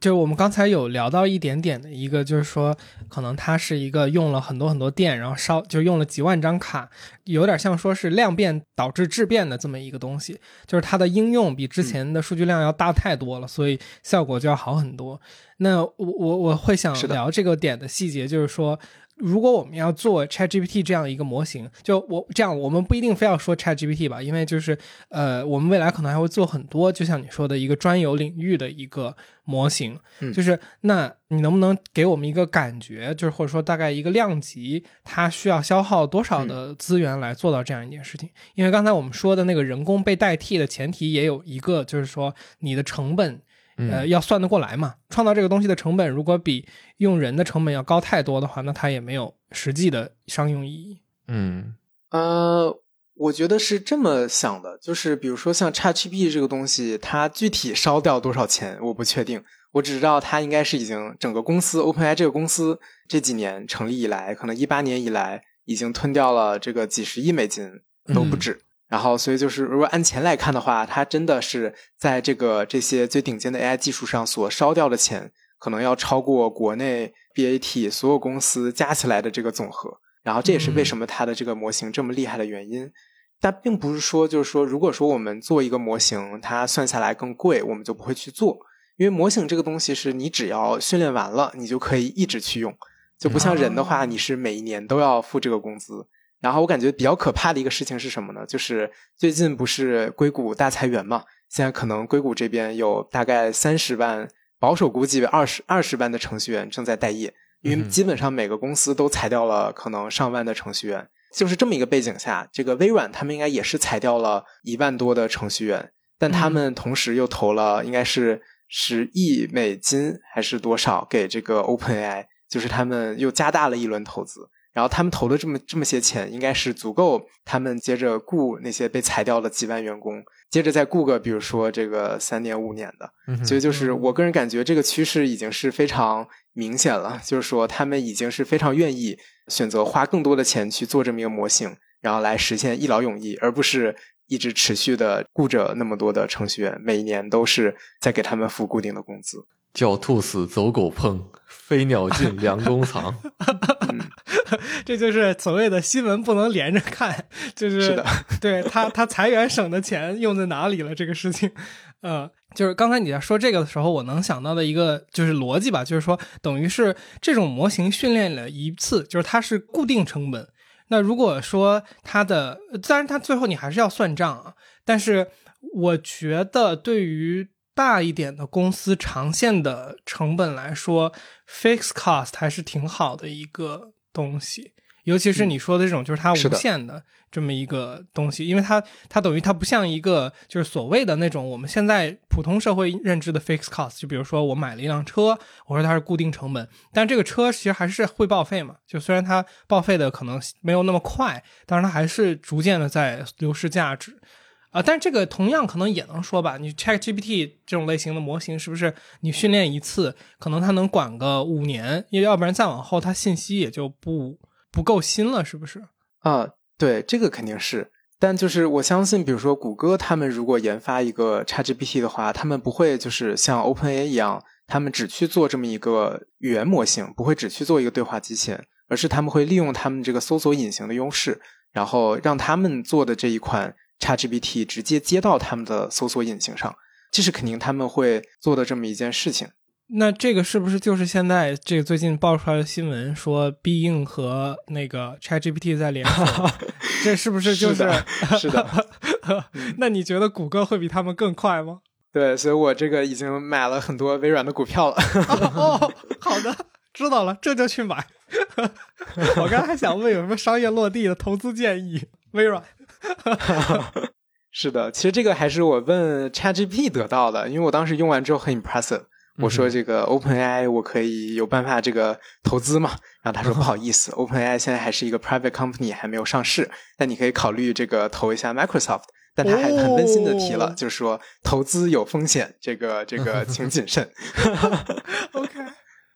就是我们刚才有聊到一点点的一个，就是说，可能它是一个用了很多很多电，然后烧就用了几万张卡，有点像说是量变导致质变的这么一个东西，就是它的应用比之前的数据量要大太多了，所以效果就要好很多。那我我我会想聊这个点的细节，就是说。如果我们要做 ChatGPT 这样一个模型，就我这样，我们不一定非要说 ChatGPT 吧，因为就是呃，我们未来可能还会做很多，就像你说的一个专有领域的一个模型。就是那你能不能给我们一个感觉，就是或者说大概一个量级，它需要消耗多少的资源来做到这样一件事情？因为刚才我们说的那个人工被代替的前提也有一个，就是说你的成本。呃，要算得过来嘛？创造这个东西的成本，如果比用人的成本要高太多的话，那它也没有实际的商用意义。嗯，呃，我觉得是这么想的，就是比如说像 ChatGPT 这个东西，它具体烧掉多少钱，我不确定。我只知道它应该是已经整个公司 OpenAI 这个公司这几年成立以来，可能一八年以来已经吞掉了这个几十亿美金都不止。然后，所以就是，如果按钱来看的话，它真的是在这个这些最顶尖的 AI 技术上所烧掉的钱，可能要超过国内 BAT 所有公司加起来的这个总和。然后，这也是为什么它的这个模型这么厉害的原因。但并不是说，就是说，如果说我们做一个模型，它算下来更贵，我们就不会去做。因为模型这个东西是你只要训练完了，你就可以一直去用，就不像人的话，你是每一年都要付这个工资。然后我感觉比较可怕的一个事情是什么呢？就是最近不是硅谷大裁员嘛？现在可能硅谷这边有大概三十万，保守估计二十二十万的程序员正在待业，因为基本上每个公司都裁掉了可能上万的程序员。就是这么一个背景下，这个微软他们应该也是裁掉了一万多的程序员，但他们同时又投了应该是十亿美金还是多少给这个 OpenAI，就是他们又加大了一轮投资。然后他们投了这么这么些钱，应该是足够他们接着雇那些被裁掉的几万员工，接着再雇个比如说这个三年五年的。所以就是我个人感觉这个趋势已经是非常明显了，就是说他们已经是非常愿意选择花更多的钱去做这么一个模型，然后来实现一劳永逸，而不是一直持续的雇着那么多的程序员，每年都是在给他们付固定的工资。狡兔死，走狗烹，飞鸟尽，良弓藏。这就是所谓的新闻不能连着看，就是对他他裁员省的钱用在哪里了这个事情，呃，就是刚才你在说这个的时候，我能想到的一个就是逻辑吧，就是说等于是这种模型训练了一次，就是它是固定成本。那如果说它的，当然它最后你还是要算账啊，但是我觉得对于大一点的公司长线的成本来说，fixed cost 还是挺好的一个东西，尤其是你说的这种，就是它无限的这么一个东西，因为它它等于它不像一个就是所谓的那种我们现在普通社会认知的 fixed cost，就比如说我买了一辆车，我说它是固定成本，但这个车其实还是会报废嘛，就虽然它报废的可能没有那么快，但是它还是逐渐的在流失价值。啊，但是这个同样可能也能说吧，你 Chat GPT 这种类型的模型，是不是你训练一次，可能它能管个五年，因为要不然再往后它信息也就不不够新了，是不是？啊，对，这个肯定是。但就是我相信，比如说谷歌他们如果研发一个 ChatGPT 的话，他们不会就是像 OpenAI 一样，他们只去做这么一个语言模型，不会只去做一个对话机器人，而是他们会利用他们这个搜索引擎的优势，然后让他们做的这一款 ChatGPT 直接接到他们的搜索引擎上，这是肯定他们会做的这么一件事情。那这个是不是就是现在这个最近爆出来的新闻说必应和那个 ChatGPT 在联合？这是不是就是的是的 那你觉得谷歌会比他们更快吗？对，所以我这个已经买了很多微软的股票了。哦，好的，知道了，这就去买。我刚才还想问有什么商业落地的投资建议，微软。是的，其实这个还是我问 ChatGPT 得到的，因为我当时用完之后很 impressive。我说这个 OpenAI 我可以有办法这个投资嘛？然后他说不好意思，OpenAI 现在还是一个 private company，还没有上市，但你可以考虑这个投一下 Microsoft。但他还很温馨的提了，哦就是说投资有风险，这个这个 请谨慎。OK，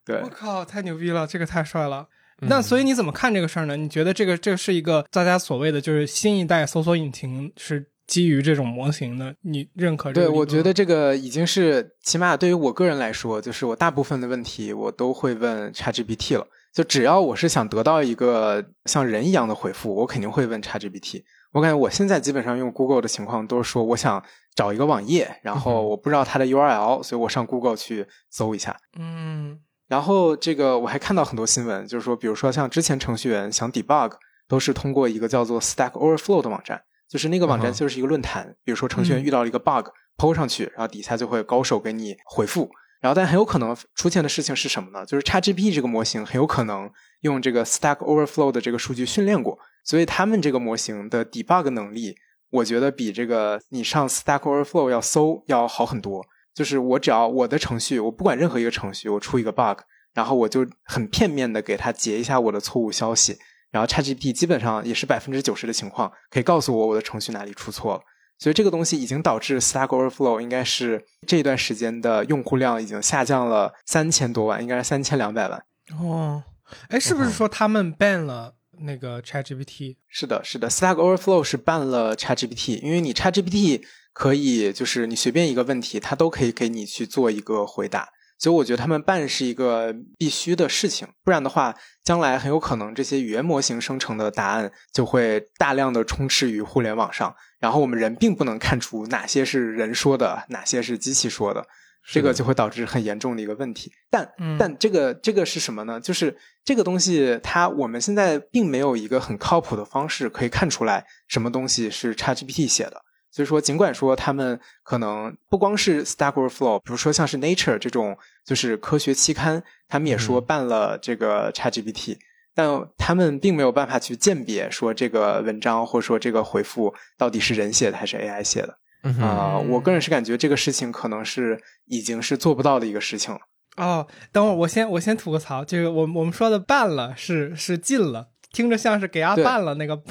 对我，靠，太牛逼了，这个太帅了。那所以你怎么看这个事儿呢？你觉得这个这是一个大家所谓的就是新一代搜索引擎是基于这种模型的？你认可这对，个对？我觉得这个已经是起码对于我个人来说，就是我大部分的问题我都会问 ChatGPT 了。就只要我是想得到一个像人一样的回复，我肯定会问 ChatGPT。我感觉我现在基本上用 Google 的情况都是说，我想找一个网页，然后我不知道它的 URL，所以我上 Google 去搜一下。嗯然后这个我还看到很多新闻，就是说，比如说像之前程序员想 debug，都是通过一个叫做 Stack Overflow 的网站，就是那个网站就是一个论坛，比如说程序员嗯遇到了一个 bug，抛、上去，然后底下就会高手给你回复。然后，但很有可能出现的事情是什么呢？就是 ChatGPT 这个模型很有可能用这个 Stack Overflow 的这个数据训练过，所以他们这个模型的 debug 能力，我觉得比这个你上 Stack Overflow 要搜要好很多。就是我只要我的程序，我不管任何一个程序，我出一个 bug，然后我就很片面的给它截一下我的错误消息，然后 ChatGPT 基本上也是百分之九十的情况可以告诉我我的程序哪里出错了。所以这个东西已经导致 Stack Overflow 应该是这一段时间的用户量已经下降了三千多万，应该是三千两百万。哦，哎，是不是说他们 ban 了那个 ChatGPT？是的，是的，Stack Overflow 是办了 ChatGPT，因为你 ChatGPT 可以就是你随便一个问题，他都可以给你去做一个回答。所以我觉得他们办是一个必须的事情，不然的话，将来很有可能这些语言模型生成的答案就会大量的充斥于互联网上，然后我们人并不能看出哪些是人说的，哪些是机器说的，这个就会导致很严重的一个问题。但、嗯但这个这个是什么呢？就是这个东西它我们现在并没有一个很靠谱的方式可以看出来什么东西是 ChatGPT 写的。所以说，尽管说他们可能不光是 Stack Overflow，比如说像是 Nature 这种就是科学期刊，他们也说嗯。办了这个 ChatGPT，、但他们并没有办法去鉴别说这个文章或者说这个回复到底是人写的还是 AI 写的啊、嗯我个人是感觉这个事情可能是已经是做不到的一个事情了。哦，等会儿我先我先吐个槽，这个我我们说的办了是是进了，听着像是给他办了那个，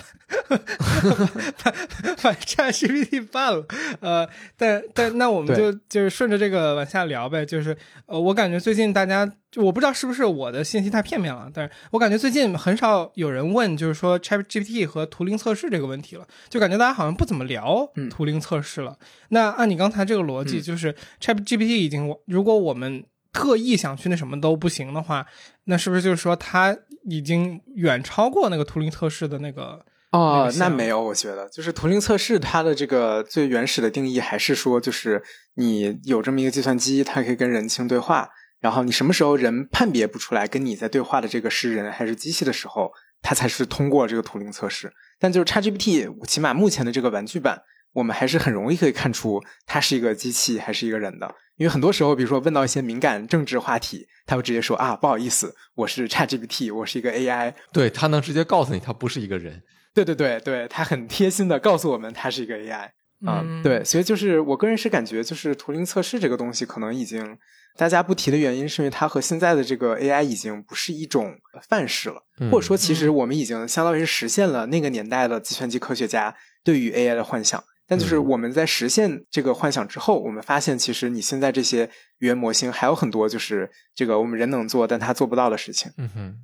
把 把 ChatGPT 办了。呃，但但那我们就就是顺着这个往下聊呗。就是呃，我感觉最近大家，我不知道是不是我的信息太片面了，但是我感觉最近很少有人问，就是说 ChatGPT 和图灵测试这个问题了，就感觉大家好像不怎么聊嗯图灵测试了。那按你刚才这个逻辑，嗯就是 ChatGPT 已经，如果我们特意想去那什么都不行的话，那是不是就是说它已经远超过那个图灵测试的那个？那哦那没有，我觉得就是图灵测试，它的这个最原始的定义还是说，就是你有这么一个计算机，它可以跟人进行对话，然后你什么时候人判别不出来跟你在对话的这个是人还是机器的时候，它才是通过这个图灵测试。但就是 ChatGPT，起码目前的这个玩具版，我们还是很容易可以看出它是一个机器还是一个人的，因为很多时候，比如说问到一些敏感政治话题，他会直接说啊，不好意思，我是 ChatGPT，我是一个 AI。对他能直接告诉你他不是一个人。对对对对，他很贴心的告诉我们他是一个 AI。嗯对，所以就是我个人是感觉，就是图灵测试这个东西，可能已经大家不提的原因，是因为它和现在的这个 AI 已经不是一种范式了，嗯或者说，其实我们已经相当于是实现了那个年代的计算机科学家对于 AI 的幻想。但就是嗯我们在实现这个幻想之后，我们发现其实你现在这些语言模型还有很多就是这个我们人能做但他做不到的事情。嗯哼，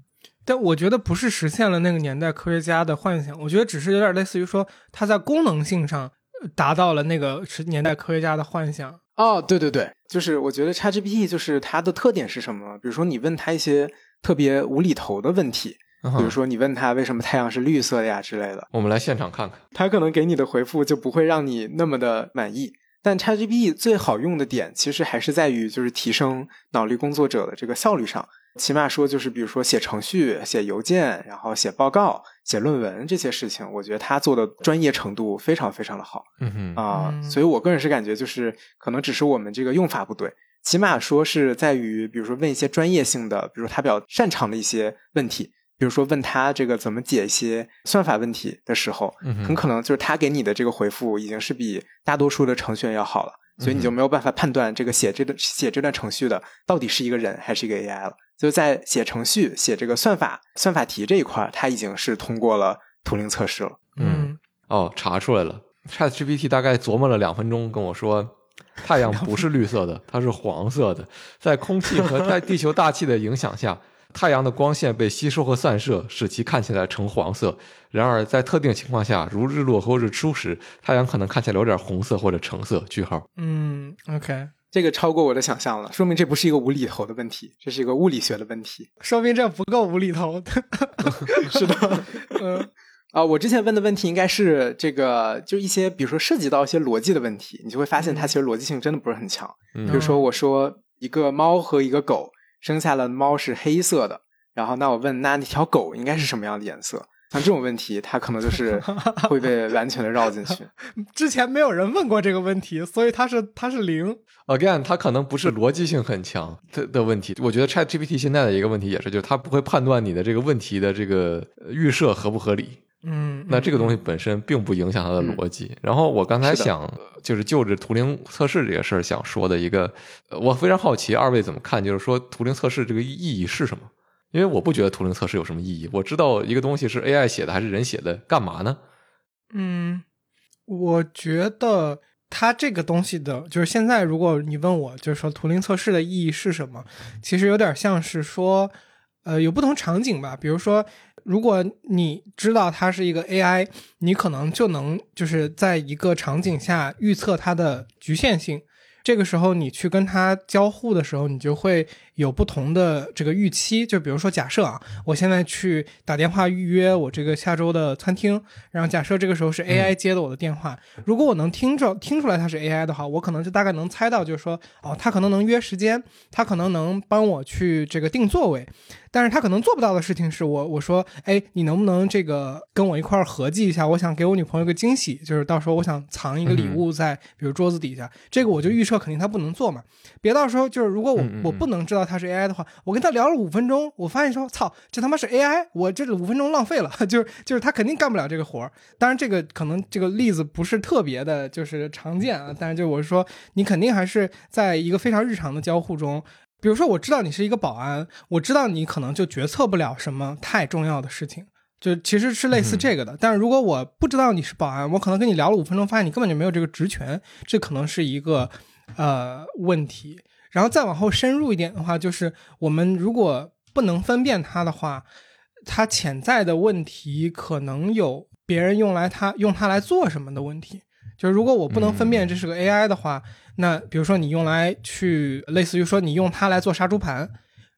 但我觉得不是实现了那个年代科学家的幻想，我觉得只是有点类似于说，它在功能性上呃达到了那个是年代科学家的幻想。哦，对对对，就是我觉得 ChatGPT 就是它的特点是什么？比如说你问他一些特别无厘头的问题，比比如说你问他为什么太阳是绿色的呀之类的，我们来现场看看。他可能给你的回复就不会让你那么的满意。但 ChatGPT 最好用的点其实还是在于就是提升脑力工作者的这个效率上。起码说就是比如说写程序、写邮件，然后写报告、写论文这些事情，我觉得他做的专业程度非常非常的好。嗯哼，啊、嗯所以我个人是感觉就是可能只是我们这个用法不对，起码说是在于，比如说问一些专业性的，比如他比较擅长的一些问题，比如说问他这个怎么解一些算法问题的时候，嗯很可能就是他给你的这个回复已经是比大多数的程序员要好了，所以你就没有办法判断这个写这段写这段程序的到底是一个人还是一个 AI 了。就在写程序、写这个算法、算法题这一块儿，他已经是通过了图灵测试了。嗯，哦，查出来了。ChatGPT 大概琢磨了两分钟，跟我说，太阳不是绿色的，它是黄色的。在空气和在地球大气的影响下，太阳的光线被吸收和散射，使其看起来呈黄色。然而，在特定情况下，如日落或日出时，太阳可能看起来有点红色或者橙色。句号。嗯，OK，这个超过我的想象了，说明这不是一个无厘头的问题，这是一个物理学的问题。说明这不够无厘头。是的，嗯啊、我之前问的问题应该是这个，就一些比如说涉及到一些逻辑的问题，你就会发现它其实逻辑性真的不是很强。嗯比如说，我说一个猫和一个狗生下了猫是黑色的，然后那我问那那条狗应该是什么样的颜色？像这种问题，它可能就是 会被完全的绕进去。之前没有人问过这个问题，所以它是它是零。Again，它可能不是逻辑性很强的的问题。我觉得 ChatGPT 现在的一个问题也是，就是它不会判断你的这个问题的这个呃预设合不合理。嗯，那这个东西本身并不影响它的逻辑。然后我刚才想，就是就着图灵测试这个事儿想说的一个，呃我非常好奇二位怎么看，就是说图灵测试这个意义是什么？因为我不觉得图灵测试有什么意义。我知道一个东西是 AI 写的还是人写的，干嘛呢？嗯，我觉得它这个东西的，就是现在如果你问我，就是说图灵测试的意义是什么，其实有点像是说，呃，有不同场景吧。比如说，如果你知道它是一个 AI，你可能就能就是在一个场景下预测它的局限性。这个时候你去跟它交互的时候，你就会有不同的这个预期。就比如说，假设啊，我现在去打电话预约我这个下周的餐厅，然后假设这个时候是 AI 接的我的电话，如果我能听着听出来它是 AI 的话，我可能就大概能猜到，就是说，哦，它可能能约时间，它可能能帮我去这个定座位，但是他可能做不到的事情是我我说，哎，你能不能这个跟我一块儿合计一下？我想给我女朋友一个惊喜，就是到时候我想藏一个礼物在比如桌子底下，这个我就预设肯定他不能做嘛。别到时候就是如果我我不能知道它是 AI 的话，我跟他聊了五分钟，我发现说，操，这他妈是 AI，我这五分钟浪费了，就是就是他肯定干不了这个活儿。当然，这个可能这个例子不是特别的，就是常见啊。但是就我是说，你肯定还是在一个非常日常的交互中，比如说我知道你是一个保安，我知道你可能就决策不了什么太重要的事情。就其实是类似这个的。但是如果我不知道你是保安，我可能跟你聊了五分钟，发现你根本就没有这个职权，这可能是一个呃问题。然后再往后深入一点的话，就是我们如果不能分辨它的话，它潜在的问题可能有别人用来它用它来做什么的问题。就是如果我不能分辨这是个 AI 的话，那比如说你用来去类似于说你用它来做杀猪盘，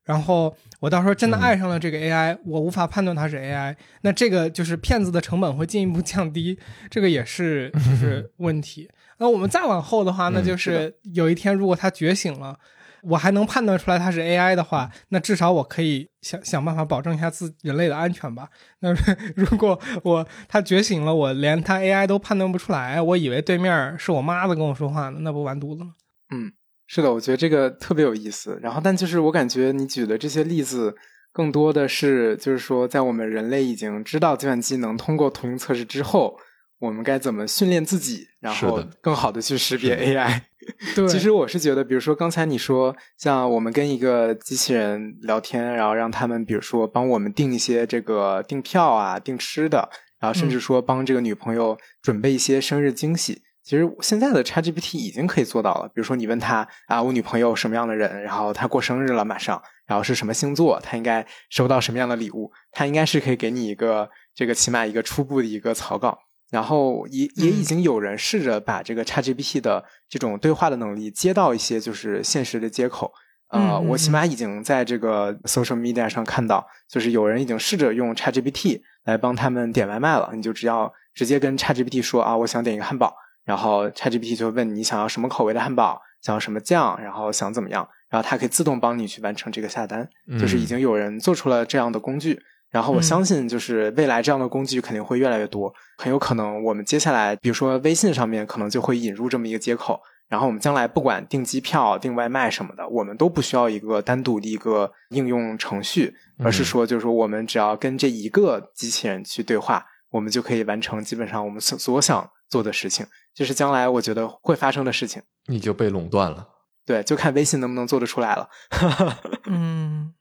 然后我到时候真的爱上了这个 AI，我无法判断它是 AI，那这个就是骗子的成本会进一步降低，这个也是就是问题。那我们再往后的话，那就是有一天如果它觉醒了。我还能判断出来它是 AI 的话，那至少我可以想想办法保证一下自人类的安全吧。那如果我它觉醒了，我连它 AI 都判断不出来，我以为对面是我妈在跟我说话呢，那不完犊子了？嗯，是的，我觉得这个特别有意思。然后，但就是我感觉你举的这些例子，更多的是就是说，在我们人类已经知道计算机能通过图灵测试之后。我们该怎么训练自己，然后更好的去识别 AI？对，其实我是觉得，比如说刚才你说，像我们跟一个机器人聊天，然后让他们，比如说帮我们订一些这个订票啊、订吃的，然后甚至说帮这个女朋友准备一些生日惊喜。其实现在的 ChatGPT 已经可以做到了。比如说你问他啊，我女朋友什么样的人，然后她过生日了马上，然后是什么星座，她应该收到什么样的礼物，她应该是可以给你一个这个起码一个初步的一个草稿。然后也也已经有人试着把这个 ChatGPT 的这种对话的能力接到一些就是现实的接口，呃，我起码已经在这个 social media 上看到，就是有人已经试着用 ChatGPT 来帮他们点外卖了。你就只要直接跟 ChatGPT 说啊，我想点一个汉堡，然后 ChatGPT 就问你想要什么口味的汉堡，想要什么酱，然后想怎么样，然后它可以自动帮你去完成这个下单。就是已经有人做出了这样的工具。然后我相信，就是未来这样的工具肯定会越来越多，很有可能我们接下来，比如说微信上面可能就会引入这么一个接口，然后我们将来不管订机票、订外卖什么的，我们都不需要一个单独的一个应用程序，而是说，就是说我们只要跟这一个机器人去对话，我们就可以完成基本上我们所所想做的事情，这是将来我觉得会发生的事情。你就被垄断了，对，就看微信能不能做得出来了。嗯。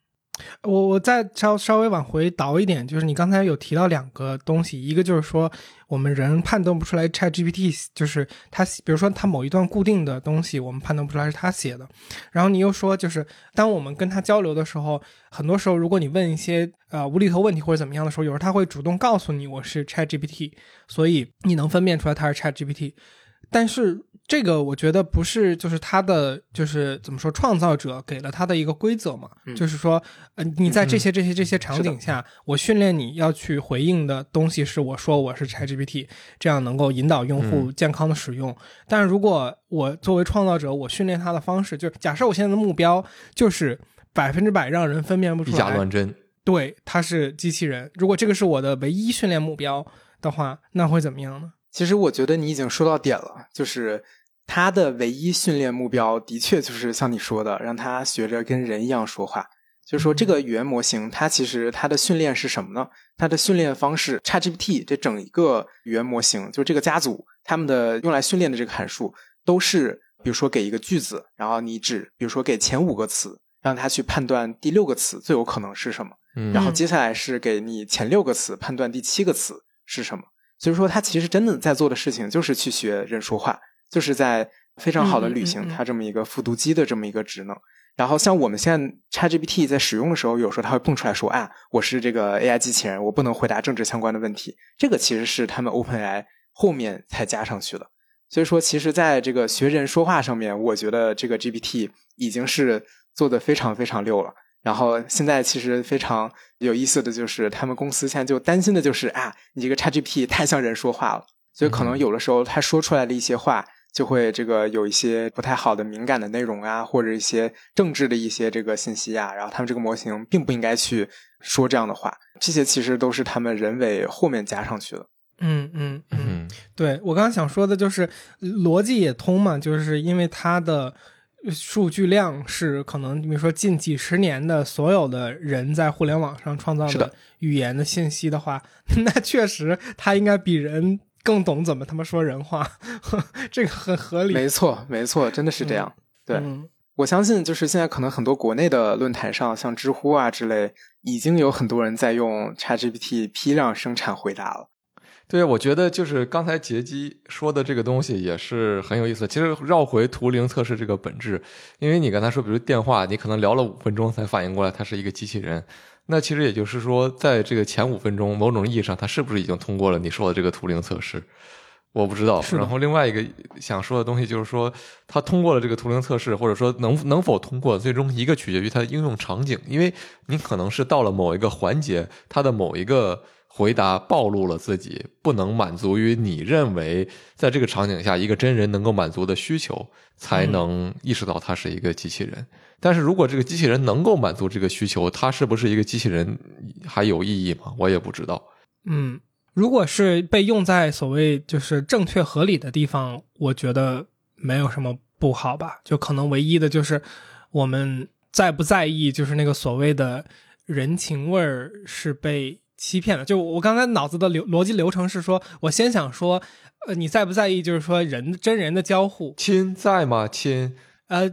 我我再稍稍微往回倒一点，就是你刚才有提到两个东西，一个就是说我们人判断不出来 ChatGPT 就是它，比如说它某一段固定的东西，我们判断不出来是它写的。然后你又说，就是当我们跟他交流的时候，很多时候如果你问一些呃无厘头问题或者怎么样的时候，有时候他会主动告诉你我是 ChatGPT，所以你能分辨出来它是 ChatGPT，但是。这个我觉得不是，就是他的，就是怎么说，创造者给了他的一个规则嘛，就是说，呃，你在这些这些这些场景下，我训练你要去回应的东西是我说我是 ChatGPT，这样能够引导用户健康的使用。但是如果我作为创造者，我训练他的方式，就是假设我现在的目标就是百分之百让人分辨不出来，以假乱真，对，他是机器人。如果这个是我的唯一训练目标的话，那会怎么样呢？其实我觉得你已经说到点了，就是他的唯一训练目标的确就是像你说的，让他学着跟人一样说话。就是说，这个语言模型它其实它的训练是什么呢？它的训练方式，ChatGPT 这整一个语言模型，就这个家族，他们的用来训练的这个函数，都是比如说给一个句子，然后你只比如说给前五个词，让它去判断第六个词最有可能是什么，然后接下来是给你前六个词判断第七个词是什么。所以说，他其实真的在做的事情就是去学人说话，就是在非常好的履行他这么一个复读机的这么一个职能。然后，像我们现在 ChatGPT 在使用的时候，有时候它会蹦出来说：“啊，我是这个 AI 机器人，我不能回答政治相关的问题。”这个其实是他们 OpenAI 后面才加上去的。所以说，其实在这个学人说话上面，我觉得这个 GPT 已经是做的非常非常溜了。然后现在其实非常有意思的就是，他们公司现在就担心的就是啊，你这个 ChatGPT 太像人说话了，所以可能有的时候他说出来的一些话就会这个有一些不太好的敏感的内容啊，或者一些政治的一些这个信息啊，然后他们这个模型并不应该去说这样的话，这些其实都是他们人为后面加上去的。嗯嗯嗯，对我刚刚想说的就是逻辑也通嘛，就是因为它的。数据量是可能，比如说近几十年的所有的人在互联网上创造的语言的信息的话，那确实他应该比人更懂怎么他妈说人话，这个很合理。没错，没错，真的是这样。对，我相信，就是现在可能很多国内的论坛上，像知乎啊之类，已经有很多人在用 ChatGPT 批量生产回答了。对，我觉得就是刚才杰基说的这个东西也是很有意思。其实绕回图灵测试这个本质，因为你刚才说，比如电话，你可能聊了五分钟才反应过来它是一个机器人，那其实也就是说，在这个前五分钟，某种意义上，它是不是已经通过了你说的这个图灵测试？我不知道。然后另外一个想说的东西就是说，它通过了这个图灵测试，或者说能能否通过，最终一个取决于它的应用场景，因为你可能是到了某一个环节，它的某一个。回答暴露了自己不能满足于你认为在这个场景下一个真人能够满足的需求，才能意识到它是一个机器人。但是如果这个机器人能够满足这个需求，它是不是一个机器人还有意义吗？我也不知道。嗯，如果是被用在所谓就是正确合理的地方，我觉得没有什么不好吧。就可能唯一的就是我们在不在意，就是那个所谓的人情味儿是被。欺骗了，就我刚才脑子的流逻辑流程是说，我先想说，呃，你在不在意？就是说，人真人的交互，亲在吗？亲，呃，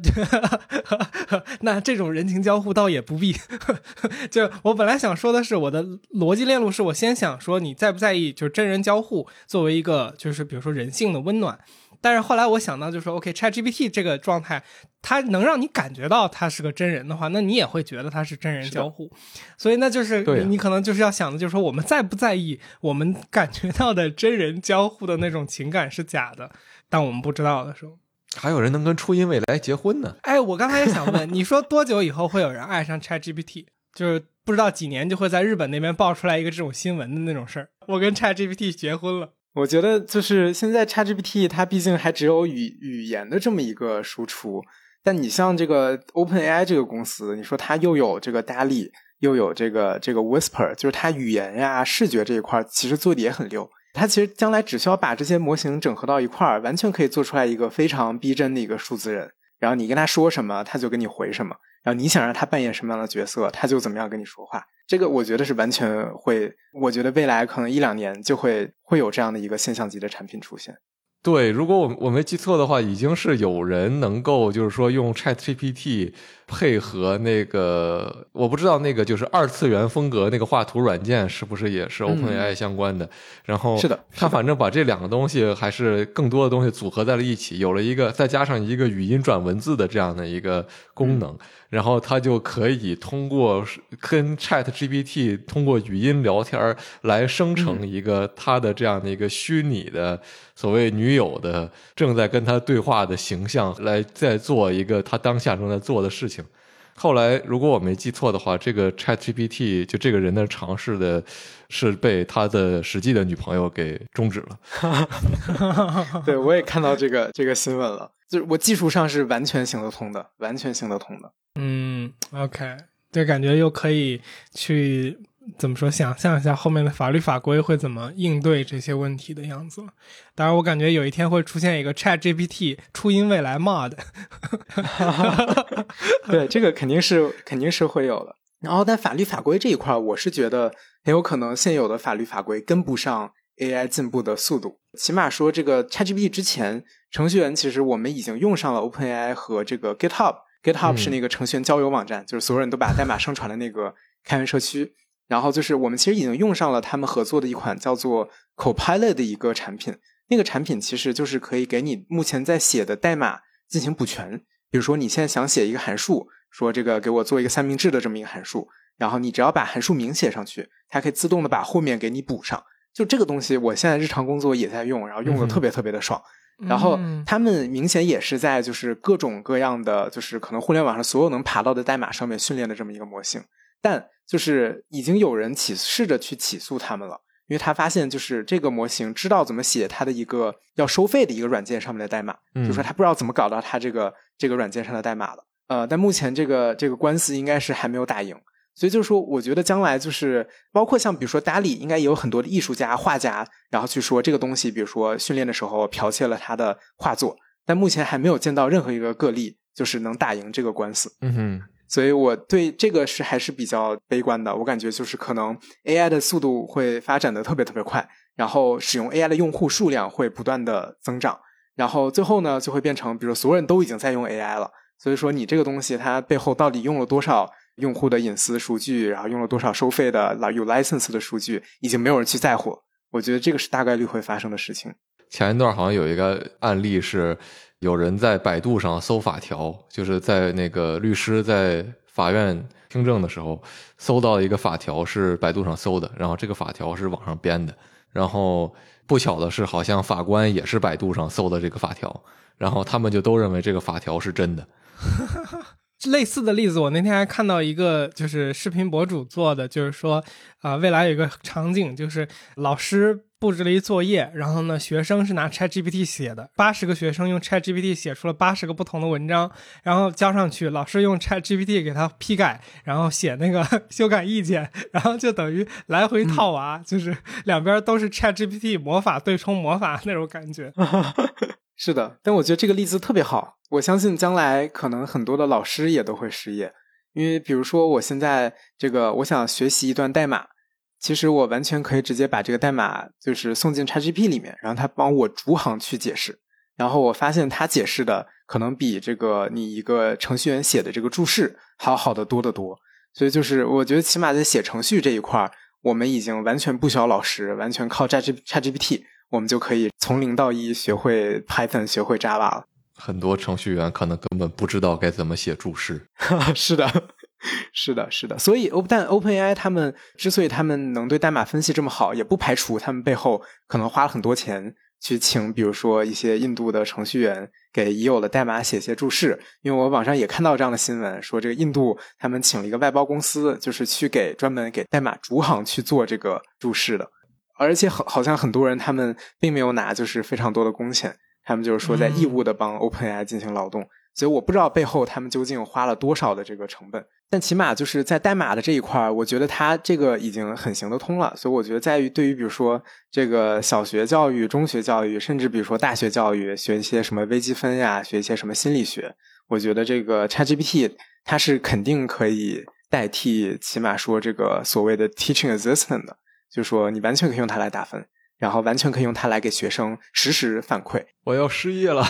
那这种人情交互倒也不必。就我本来想说的是，我的逻辑链路是我先想说，你在不在意？就是真人交互作为一个，就是比如说人性的温暖。但是后来我想到，就说 OK，ChatGPT 这个状态，它能让你感觉到它是个真人的话，那你也会觉得它是真人交互。所以那就是你你可能就是要想的，就是说我们在不在意我们感觉到的真人交互的那种情感是假的，但我们不知道的时候。还有人能跟初音未来结婚呢？哎，我刚才也想问，你说多久以后会有人爱上 ChatGPT？就是不知道几年就会在日本那边爆出来一个这种新闻的那种事儿，我跟 ChatGPT 结婚了。我觉得就是现在 ChatGPT 它毕竟还只有语语言的这么一个输出，但你像这个 OpenAI 这个公司，你说它又有这个 DALL-E，又有这个这个 Whisper，就是它语言呀、视觉这一块其实做的也很溜。它其实将来只需要把这些模型整合到一块儿，完全可以做出来一个非常逼真的一个数字人。然后你跟他说什么，他就跟你回什么。然后你想让他扮演什么样的角色，他就怎么样跟你说话。这个我觉得是完全会，我觉得未来可能一两年就会会有这样的一个现象级的产品出现。对，如果我我没记错的话，已经是有人能够就是说用 Chat GPT 配合那个，我不知道那个就是二次元风格那个画图软件是不是也是 OpenAI 相关的。然后是的，他反正把这两个东西还是更多的东西组合在了一起，有了一个再加上一个语音转文字的这样的一个功能。然后他就可以通过跟 Chat GPT 通过语音聊天来生成一个他的这样的一个虚拟的所谓女友的正在跟他对话的形象，来再做一个他当下正在做的事情。后来，如果我没记错的话，这个 Chat GPT 就这个人的尝试的是被他的实际的女朋友给终止了。对，我也看到这个这个新闻了，就是我技术上是完全行得通的，完全行得通的。嗯，OK，这感觉又可以去怎么说？想象一下后面的法律法规会怎么应对这些问题的样子。当然，我感觉有一天会出现一个 Chat GPT 初音未来 Mod。对，这个肯定是肯定是会有的。然后，但法律法规这一块，我是觉得很有可能现有的法律法规跟不上 AI 进步的速度。起码说，这个 Chat GPT 之前，程序员其实我们已经用上了 OpenAI 和这个 GitHub。GitHub 是那个程序员交友网站，就是所有人都把代码上传的那个开源社区。然后就是我们其实已经用上了他们合作的一款叫做 Copilot 的一个产品。那个产品其实就是可以给你目前在写的代码进行补全。比如说你现在想写一个函数，说这个给我做一个三明治的这么一个函数，然后你只要把函数名写上去，它可以自动的把后面给你补上。就这个东西，我现在日常工作也在用，然后用的特别特别的爽。然后他们明显也是在就是各种各样的就是可能互联网上所有能爬到的代码上面训练的这么一个模型，但就是已经有人起试着去起诉他们了，因为他发现就是这个模型知道怎么写它的一个要收费的一个软件上面的代码，就说他不知道怎么搞到他这个这个软件上的代码了。呃，但目前这个这个官司应该是还没有打赢。所以就是说，我觉得将来就是包括像比如说达里，应该也有很多的艺术家、画家，然后去说这个东西，比如说训练的时候剽窃了他的画作，但目前还没有见到任何一个个例，就是能打赢这个官司。嗯哼，所以我对这个是还是比较悲观的。我感觉就是可能 AI 的速度会发展的特别特别快，然后使用 AI 的用户数量会不断的增长，然后最后呢就会变成，比如所有人都已经在用 AI 了。所以说你这个东西它背后到底用了多少用户的隐私数据，然后用了多少收费的有 license 的数据，已经没有人去在乎。我觉得这个是大概率会发生的事情。前一段好像有一个案例是，有人在百度上搜法条，就是在那个律师在法院听证的时候，搜到一个法条是百度上搜的，然后这个法条是网上编的，然后不巧的是，好像法官也是百度上搜的这个法条，然后他们就都认为这个法条是真的。类似的例子，我那天还看到一个，就是视频博主做的，就是说，啊，未来有一个场景，就是老师布置了一作业，然后呢，学生是拿 Chat GPT 写的，八十个学生用 Chat GPT 写出了八十个不同的文章，然后交上去，老师用 Chat GPT 给他批改，然后写那个 修改意见，然后就等于来回套娃，就是两边都是 Chat GPT 魔法对冲魔法那种感觉。是的，但我觉得这个例子特别好。我相信将来可能很多的老师也都会失业，因为比如说我现在这个，我想学习一段代码，其实我完全可以直接把这个代码就是送进 ChatGPT 里面，然后它帮我逐行去解释。然后我发现他解释的可能比这个你一个程序员写的这个注释还要好得多得多。所以就是我觉得起码在写程序这一块我们已经完全不需要老师，完全靠 ChatGPT。我们就可以从零到一学会 Python，学会 Java 了。很多程序员可能根本不知道该怎么写注释。是的，是的，是的。所以，但 OpenAI 他们之所以他们能对代码分析这么好，也不排除他们背后可能花了很多钱去请，比如说一些印度的程序员给已有的代码写些注释。因为我网上也看到这样的新闻，说这个印度他们请了一个外包公司，就是去给专门给代码逐行去做这个注释的。而且好，好像很多人他们并没有拿就是非常多的工钱，他们就是说在义务的帮 OpenAI 进行劳动，所以我不知道背后他们究竟花了多少的这个成本。但起码就是在代码的这一块我觉得它这个已经很行得通了。所以我觉得在于对于比如说这个小学教育、中学教育，甚至比如说大学教育，学一些什么微积分呀，学一些什么心理学，我觉得这个 ChatGPT 它是肯定可以代替，起码说这个所谓的 teaching assistant 的。就说你完全可以用它来打分，然后完全可以用它来给学生实时反馈。我要失业了，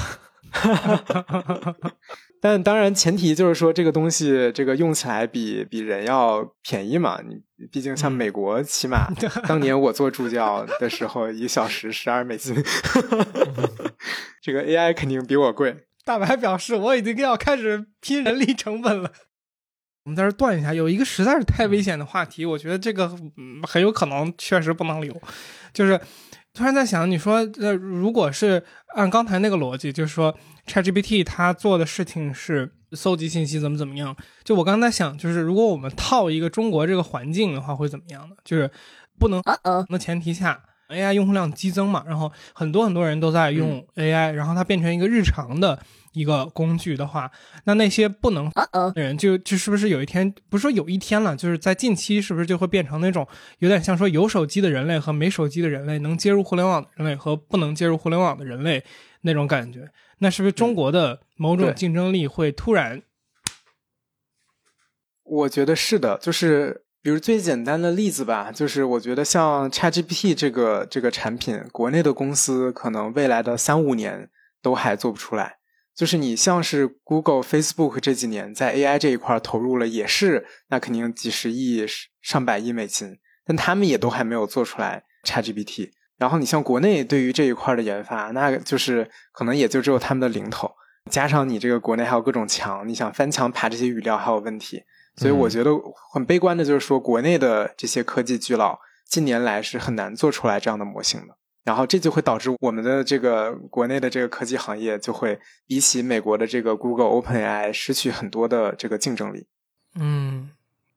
但当然前提就是说这个东西这个用起来比比人要便宜嘛。你毕竟像美国，起码 当年我做助教的时候，一小时十二美金，这个 AI 肯定比我贵。大白表示我已经要开始拼人力成本了。我们在这断一下，有一个实在是太危险的话题，我觉得这个很有可能确实不能留。就是突然在想，你说，呃，如果是按刚才那个逻辑，就是说 ChatGPT 它做的事情是搜集信息，怎么怎么样？就我刚才想，就是如果我们套一个中国这个环境的话，会怎么样呢？就是不能的前提下，AI 用户量激增嘛，然后很多很多人都在用 AI，然后它变成一个日常的。一个工具的话，那那些不能的人就就是不是有一天不是说有一天了，就是在近期是不是就会变成那种有点像说有手机的人类和没手机的人类，能接入互联网的人类和不能接入互联网的人类那种感觉？那是不是中国的某种竞争力会突然？我觉得是的，就是比如最简单的例子吧，就是我觉得像 ChatGPT 这个这个产品，国内的公司可能未来的三五年都还做不出来。就是你像是 Google、Facebook 这几年在 AI 这一块投入了，也是那肯定几十亿、上百亿美金，但他们也都还没有做出来 ChatGPT。然后你像国内对于这一块的研发，那就是可能也就只有他们的零头，加上你这个国内还有各种墙，你想翻墙爬这些语料还有问题。所以我觉得很悲观的就是说，国内的这些科技巨佬近年来是很难做出来这样的模型的。然后这就会导致我们的这个国内的这个科技行业就会比起美国的这个 Google、OpenAI 失去很多的这个竞争力。嗯，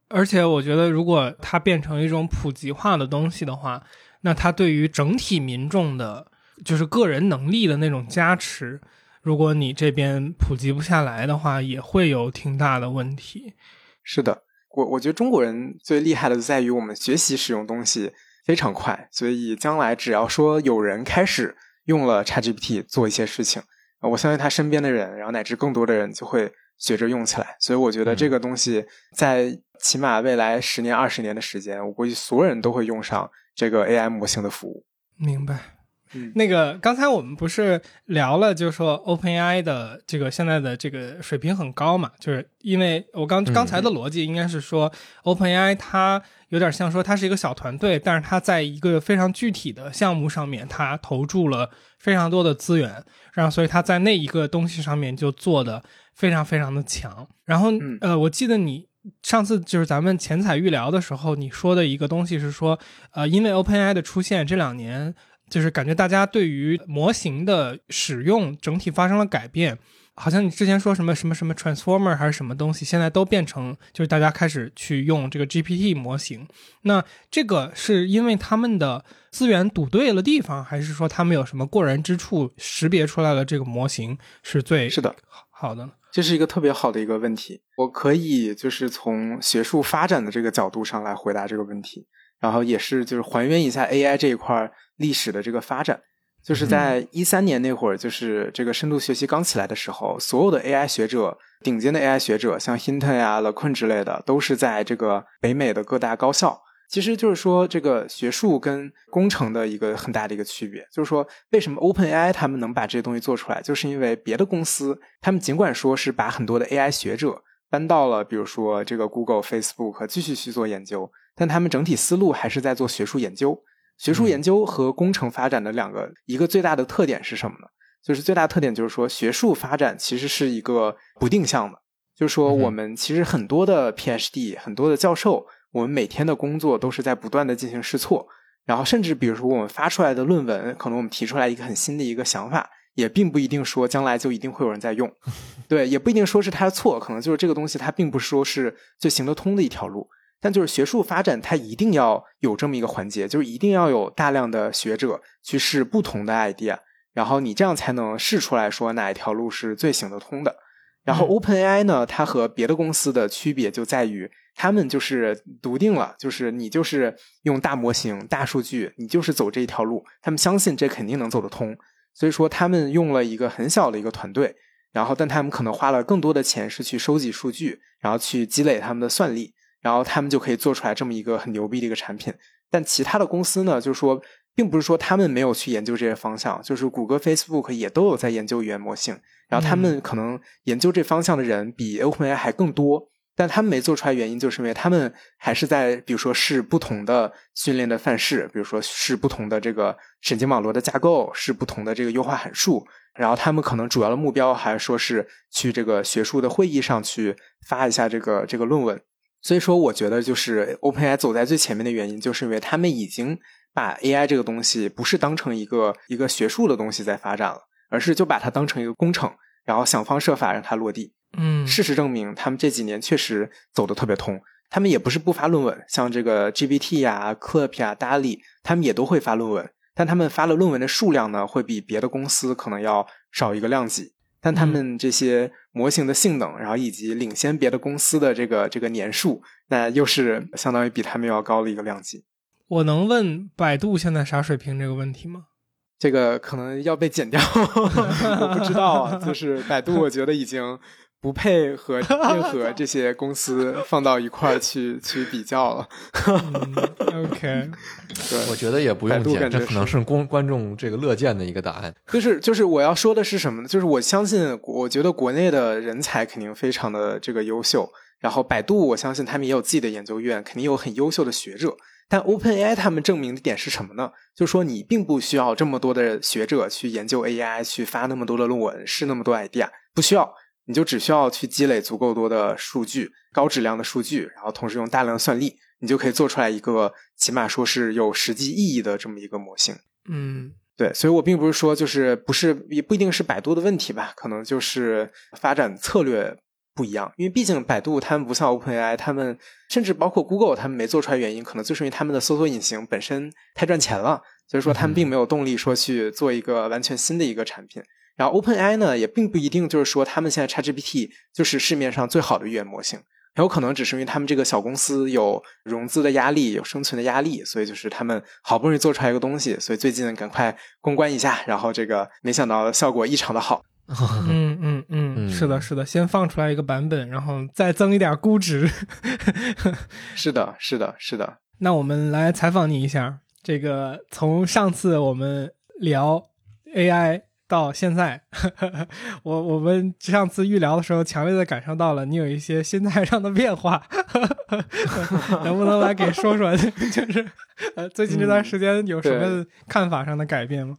而且我觉得，如果它变成一种普及化的东西的话，那它对于整体民众的，就是个人能力的那种加持，如果你这边普及不下来的话，也会有挺大的问题。是的，我我觉得中国人最厉害的在于我们学习使用东西。非常快，所以将来只要说有人开始用了 ChatGPT 做一些事情，我相信他身边的人，然后乃至更多的人就会学着用起来。所以我觉得这个东西在起码未来十年、二十年的时间，我估计所有人都会用上这个 AI 模型的服务。明白，嗯那个刚才我们不是聊了，就是说 OpenAI 的这个现在的这个水平很高嘛，就是因为我刚嗯刚才的逻辑应该是说、OpenAI 它有点像说它是一个小团队，但是它在一个非常具体的项目上面，它投注了非常多的资源，然后所以它在那一个东西上面就做的非常非常的强。然后、嗯呃，我记得你。上次就是咱们前采预聊的时候，你说的一个东西是说，呃，因为 OpenAI 的出现，这两年就是感觉大家对于模型的使用整体发生了改变。好像你之前说什么什么什么 transformer 还是什么东西，现在都变成就是大家开始去用这个 GPT 模型。那这个是因为他们的资源赌对了地方，还是说他们有什么过人之处，识别出来了这个模型是最是的，好的呢？这是一个特别好的一个问题。我可以就是从学术发展的这个角度上来回答这个问题，然后也是就是还原一下 AI 这一块历史的这个发展。就是在一三年那会儿，就是这个深度学习刚起来的时候，所有的 AI 学者，顶尖的 AI 学者，像 Hinton 呀、LeCun 之类的，都是在这个北美的各大高校。其实就是说，这个学术跟工程的一个很大的一个区别，就是说，为什么 OpenAI 他们能把这些东西做出来，就是因为别的公司，他们尽管说是把很多的 AI 学者搬到了，比如说这个 Google、Facebook 继续去做研究，但他们整体思路还是在做学术研究。学术研究和工程发展的两个一个最大的特点是什么呢？就是最大特点就是说，学术发展其实是一个不定向的，就是说我们其实很多的 PhD、很多的教授，我们每天的工作都是在不断的进行试错，然后甚至比如说我们发出来的论文，可能我们提出来一个很新的一个想法，也并不一定说将来就一定会有人在用，对，也不一定说是他的错，可能就是这个东西它并不是说是最行得通的一条路。但就是学术发展，它一定要有这么一个环节，就是一定要有大量的学者去试不同的 idea，然后你这样才能试出来说哪一条路是最行得通的。然后嗯 OpenAI 呢，它和别的公司的区别就在于，他们就是笃定了，就是你就是用大模型、大数据，你就是走这一条路，他们相信这肯定能走得通。所以说，他们用了一个很小的一个团队，然后但他们可能花了更多的钱是去收集数据，然后去积累他们的算力。然后他们就可以做出来这么一个很牛逼的一个产品。但其他的公司呢，就是说，并不是说他们没有去研究这些方向，就是谷歌、Facebook 也都有在研究语言模型，然后他们可能研究这方向的人比 OpenAI 还更多。但他们没做出来，原因就是因为他们还是在，比如说试不同的训练的范式，比如说试不同的这个神经网络的架构，试不同的这个优化函数。然后他们可能主要的目标还是说是去这个学术的会议上去发一下这个这个论文。所以说，我觉得就是 OpenAI 走在最前面的原因，就是因为他们已经把 AI 这个东西不是当成一个一个学术的东西在发展了，而是就把它当成一个工程，然后想方设法让它落地。嗯，事实证明，他们这几年确实走得特别通。他们也不是不发论文，像这个 GPT 呀、Clip 呀、DALL-E，他们也都会发论文，但他们发了论文的数量呢，会比别的公司可能要少一个量级。但他们这些模型的性能，然后以及领先别的公司的这个这个年数，那又是相当于比他们要高的一个量级。我能问百度现在啥水平这个问题吗？这个可能要被剪掉，我不知道啊。就是百度，我觉得已经不配和 任何这些公司放到一块儿去去比较了。嗯、OK，对，我觉得也不用剪，度感觉这可能是公观众这个乐见的一个答案。就是就是我要说的是什么呢？就是我相信，我觉得国内的人才肯定非常的这个优秀。然后百度，我相信他们也有自己的研究院，肯定有很优秀的学者。但 OpenAI 他们证明的点是什么呢？就是说你并不需要这么多的学者去研究 AI，去发那么多的论文，试那么多 idea，不需要，你就只需要去积累足够多的数据，高质量的数据，然后同时用大量的算力，你就可以做出来一个起码说是有实际意义的这么一个模型。嗯对，所以我并不是说就是不是也不一定是百度的问题吧，可能就是发展策略不一样。因为毕竟百度他们不像 OpenAI，他们甚至包括 Google 他们没做出来原因，可能就是因为他们的搜索引擎本身太赚钱了，所以说他们并没有动力说去做一个完全新的一个产品。然后 OpenAI 呢，也并不一定就是说他们现在 ChatGPT 就是市面上最好的语言模型。很有可能只是因为他们这个小公司有融资的压力，有生存的压力，所以就是他们好不容易做出来一个东西，所以最近赶快公关一下，然后这个没想到效果异常的好。嗯嗯嗯，嗯是的，是的，先放出来一个版本，然后再增一点估值。是的，是的，是的。那我们来采访你一下，这个从上次我们聊 AI 到现在，我我们上次预聊的时候，强烈的感受到了你有一些心态上的变化，能不能来给说说？就是呃，最近这段时间有什么看法上的改变吗？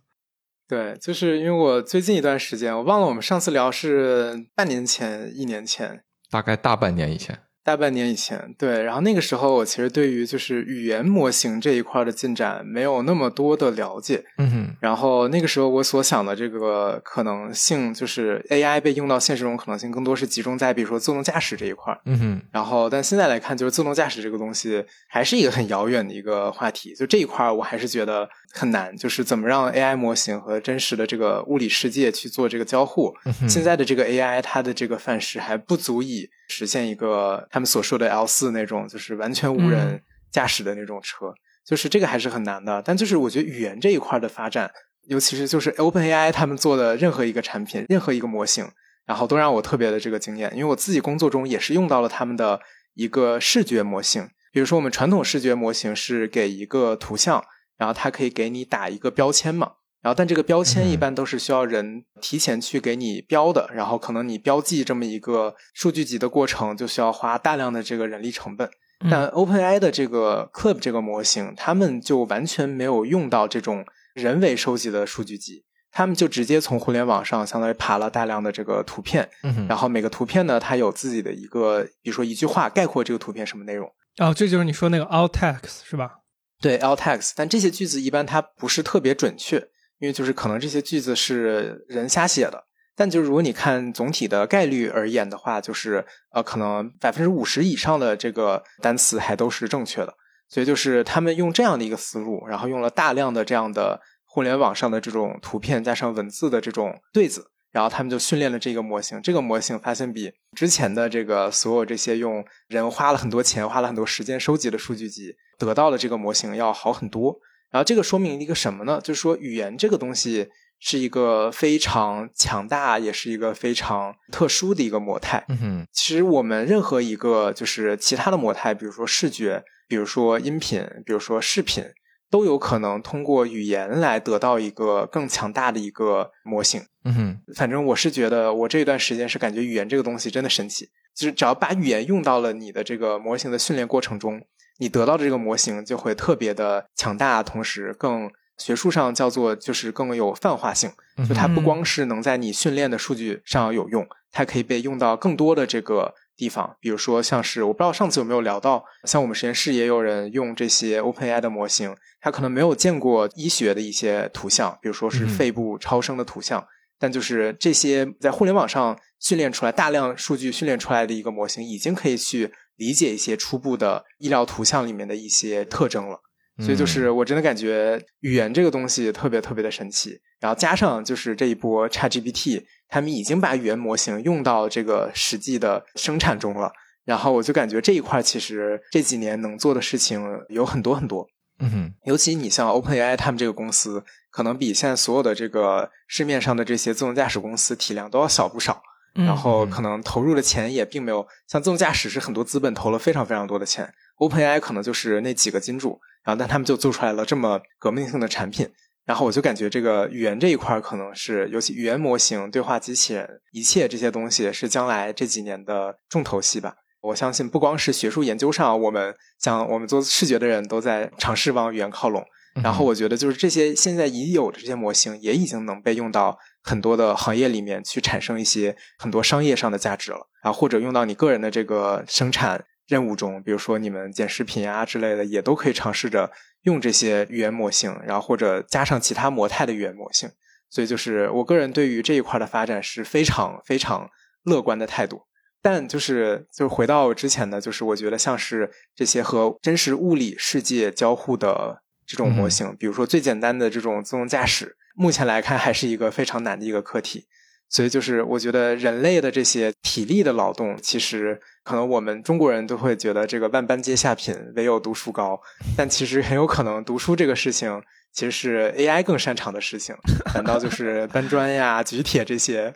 对，就是因为我最近一段时间，我忘了我们上次聊是半年前、一年前，大概大半年以前。大半年以前，对，然后那个时候我其实对于就是语言模型这一块的进展没有那么多的了解，嗯哼，然后那个时候我所想的这个可能性，就是 AI 被用到现实中可能性更多是集中在比如说自动驾驶这一块，嗯哼，然后但现在来看，就是自动驾驶这个东西还是一个很遥远的一个话题，就这一块我还是觉得很难，就是怎么让 AI 模型和真实的这个物理世界去做这个交互，现在的这个 AI 它的这个范式还不足以。实现一个他们所说的 L 四那种，就是完全无人驾驶的那种车，就是这个还是很难的。但就是我觉得语言这一块的发展，尤其是就是 OpenAI 他们做的任何一个产品、任何一个模型，然后都让我特别的这个惊艳。因为我自己工作中也是用到了他们的一个视觉模型，比如说我们传统视觉模型是给一个图像，然后它可以给你打一个标签嘛。然后，但这个标签一般都是需要人提前去给你标的，然后可能你标记这么一个数据集的过程，就需要花大量的这个人力成本。但 OpenAI 的这个 Clip 这个模型，他们就完全没有用到这种人为收集的数据集，他们就直接从互联网上相当于爬了大量的这个图片，然后每个图片呢，它有自己的一个，比如说一句话概括这个图片什么内容。哦，这就是你说那个 Alt Text 是吧？对，Alt Text，但这些句子一般它不是特别准确。因为就是可能这些句子是人瞎写的，但就如果你看总体的概率而言的话，就是呃，可能百分之五十以上的这个单词还都是正确的。所以就是他们用这样的一个思路，然后用了大量的这样的互联网上的这种图片加上文字的这种对子，然后他们就训练了这个模型。这个模型发现比之前的这个所有这些用人花了很多钱、花了很多时间收集的数据集得到的这个模型要好很多。然后这个说明一个什么呢？就是说语言这个东西是一个非常强大，也是一个非常特殊的一个模态。嗯哼，其实我们任何一个就是其他的模态，比如说视觉，比如说音频，比如说视频，都有可能通过语言来得到一个更强大的一个模型。嗯哼，反正我是觉得，我这一段时间是感觉语言这个东西真的神奇，就是只要把语言用到了你的这个模型的训练过程中。你得到的这个模型就会特别的强大，同时更学术上叫做就是更有泛化性，就它不光是能在你训练的数据上有用，它可以被用到更多的这个地方。比如说像是我不知道上次有没有聊到，像我们实验室也有人用这些 OpenAI 的模型，他可能没有见过医学的一些图像，比如说是肺部超声的图像，但就是这些在互联网上训练出来大量数据训练出来的一个模型，已经可以去。理解一些初步的医疗图像里面的一些特征了，所以就是我真的感觉语言这个东西特别特别的神奇。然后加上就是这一波 ChatGPT，他们已经把语言模型用到这个实际的生产中了。然后我就感觉这一块其实这几年能做的事情有很多很多。嗯哼，尤其你像 OpenAI 他们这个公司，可能比现在所有的这个市面上的这些自动驾驶公司体量都要小不少。然后可能投入的钱也并没有像自动驾驶是很多资本投了非常非常多的钱，OpenAI 可能就是那几个金主，然后但他们就做出来了这么革命性的产品，然后我就感觉这个语言这一块可能是尤其语言模型、对话机器人，一切这些东西是将来这几年的重头戏吧。我相信不光是学术研究上，我们像我们做视觉的人都在尝试往语言靠拢，然后我觉得就是这些现在已有的这些模型也已经能被用到。很多的行业里面去产生一些很多商业上的价值了，啊或者用到你个人的这个生产任务中，比如说你们剪视频啊之类的，也都可以尝试着用这些语言模型，然后或者加上其他模态的语言模型。所以就是我个人对于这一块的发展是非常非常乐观的态度。但就是就是回到之前的，就是我觉得像是这些和真实物理世界交互的这种模型，比如说最简单的这种自动驾驶。目前来看，还是一个非常难的一个课题，所以就是我觉得人类的这些体力的劳动，其实可能我们中国人都会觉得这个万般皆下品，唯有读书高，但其实很有可能读书这个事情其实是 AI 更擅长的事情，反倒就是搬砖呀、举铁这些，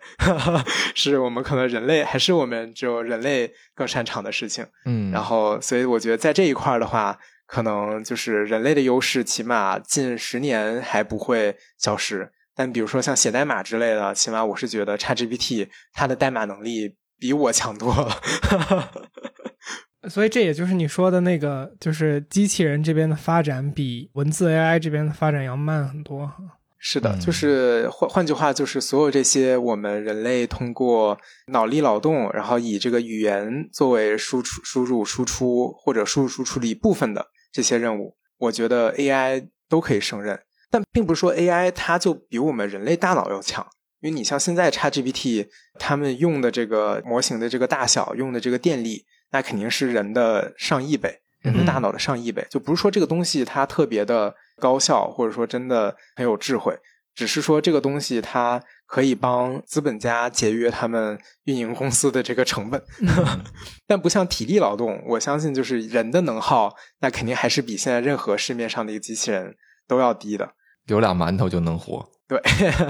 是我们可能人类还是我们只有人类更擅长的事情。嗯，然后所以我觉得在这一块的话。可能就是人类的优势，起码近十年还不会消失。但比如说像写代码之类的，起码我是觉得 ChatGPT 它的代码能力比我强多了。所以这也就是你说的那个，就是机器人这边的发展比文字 AI 这边的发展要慢很多。是的，就是换换句话，就是所有这些我们人类通过脑力劳动，然后以这个语言作为输出、输入、输出或者输入输出的一部分的这些任务，我觉得 AI 都可以胜任。但并不是说 AI 它就比我们人类大脑要强，因为你像现在 ChatGPT 他们用的这个模型的这个大小，用的这个电力。那肯定是人的上亿倍，人的大脑的上亿倍，就不是说这个东西它特别的高效，或者说真的很有智慧，只是说这个东西它可以帮资本家节约他们运营公司的这个成本，但不像体力劳动，我相信就是人的能耗，那肯定还是比现在任何市面上的一个机器人都要低的，有俩馒头就能活。对，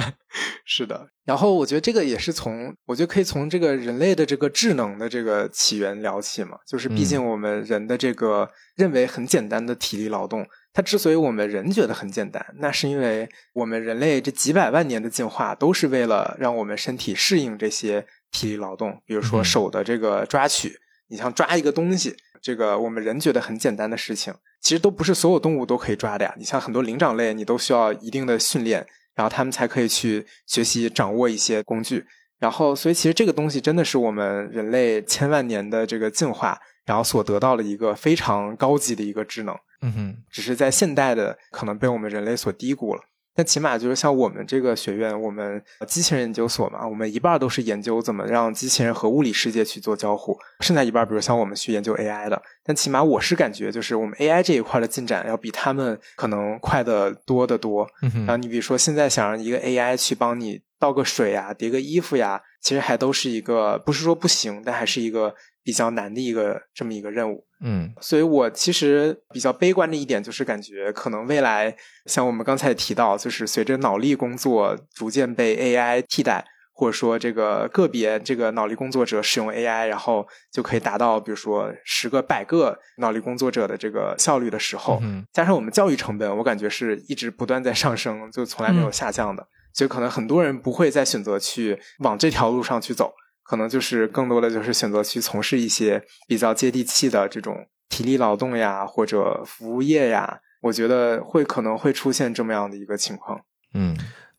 是的。然后我觉得这个也是从，我觉得可以从这个人类的这个智能的这个起源聊起嘛。就是毕竟我们人的这个认为很简单的体力劳动，它之所以我们人觉得很简单，那是因为我们人类这几百万年的进化都是为了让我们身体适应这些体力劳动。比如说手的这个抓取，你像抓一个东西，这个我们人觉得很简单的事情，其实都不是所有动物都可以抓的呀。你像很多灵长类，你都需要一定的训练。然后他们才可以去学习掌握一些工具，然后所以其实这个东西真的是我们人类千万年的这个进化，然后所得到的一个非常高级的一个智能。嗯哼，只是在现代的可能被我们人类所低估了。但起码就是像我们这个学院，我们机器人研究所嘛，我们一半都是研究怎么让机器人和物理世界去做交互，剩下一半，比如像我们去研究 AI 的。但起码我是感觉，就是我们 AI 这一块的进展要比他们可能快得多得多。然后你比如说，现在想让一个 AI 去帮你倒个水呀、叠个衣服呀，其实还都是一个不是说不行，但还是一个。比较难的一个这么一个任务，嗯，所以我其实比较悲观的一点就是感觉可能未来像我们刚才提到，就是随着脑力工作逐渐被 AI 替代，或者说这个个别这个脑力工作者使用 AI，然后就可以达到比如说十个百个脑力工作者的这个效率的时候，嗯加上我们教育成本，我感觉是一直不断在上升，就从来没有下降的，所以可能很多人不会再选择去往这条路上去走。可能就是更多的就是选择去从事一些比较接地气的这种体力劳动呀，或者服务业呀，我觉得会可能会出现这么样的一个情况。嗯，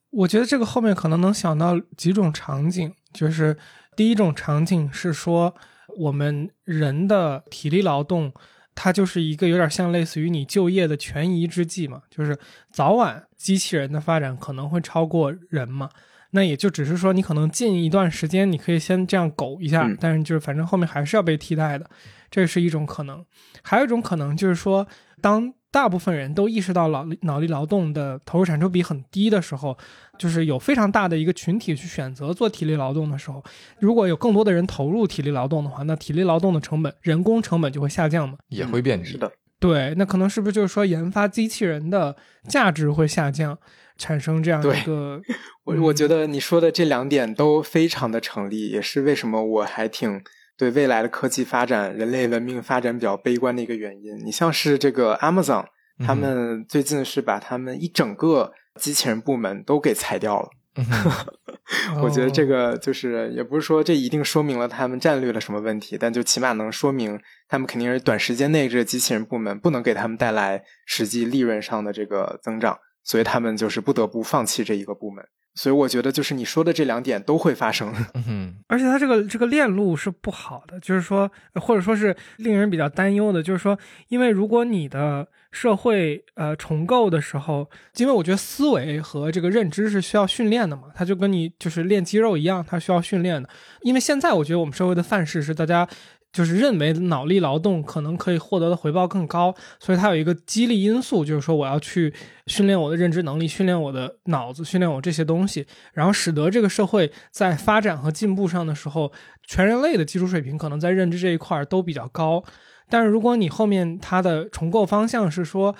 我觉得这个后面可能能想到几种场景，就是第一种场景是说我们人的体力劳动，它就是一个有点像类似于你就业的权宜之计嘛，就是早晚机器人的发展可能会超过人嘛。那也就只是说，你可能近一段时间你可以先这样苟一下，但是就是反正后面还是要被替代的，这是一种可能。还有一种可能就是说，当大部分人都意识到脑力脑力劳动的投入产出比很低的时候，就是有非常大的一个群体去选择做体力劳动的时候，如果有更多的人投入体力劳动的话，那体力劳动的成本、人工成本就会下降嘛？也会贬值的。对，那可能是不是就是说研发机器人的价值会下降？产生这样一个，我我觉得你说的这两点都非常的成立，也是为什么我还挺对未来的科技发展、人类文明发展比较悲观的一个原因。你像是这个 Amazon，他们最近是把他们一整个机器人部门都给裁掉了。我觉得这个就是也不是说这一定说明了他们战略的什么问题，但就起码能说明他们肯定是短时间内这个机器人部门不能给他们带来实际利润上的这个增长。所以他们就是不得不放弃这一个部门，所以我觉得就是你说的这两点都会发生。嗯，而且它这个这个链路是不好的，就是说，或者说是令人比较担忧的，就是说，因为如果你的社会呃重构的时候，因为我觉得思维和这个认知是需要训练的嘛，它就跟你就是练肌肉一样，它需要训练的。因为现在我觉得我们社会的范式是大家。就是认为脑力劳动可能可以获得的回报更高，所以它有一个激励因素，就是说我要去训练我的认知能力，训练我的脑子，训练我这些东西，然后使得这个社会在发展和进步上的时候，全人类的基础水平可能在认知这一块儿都比较高。但是如果你后面它的重构方向是说，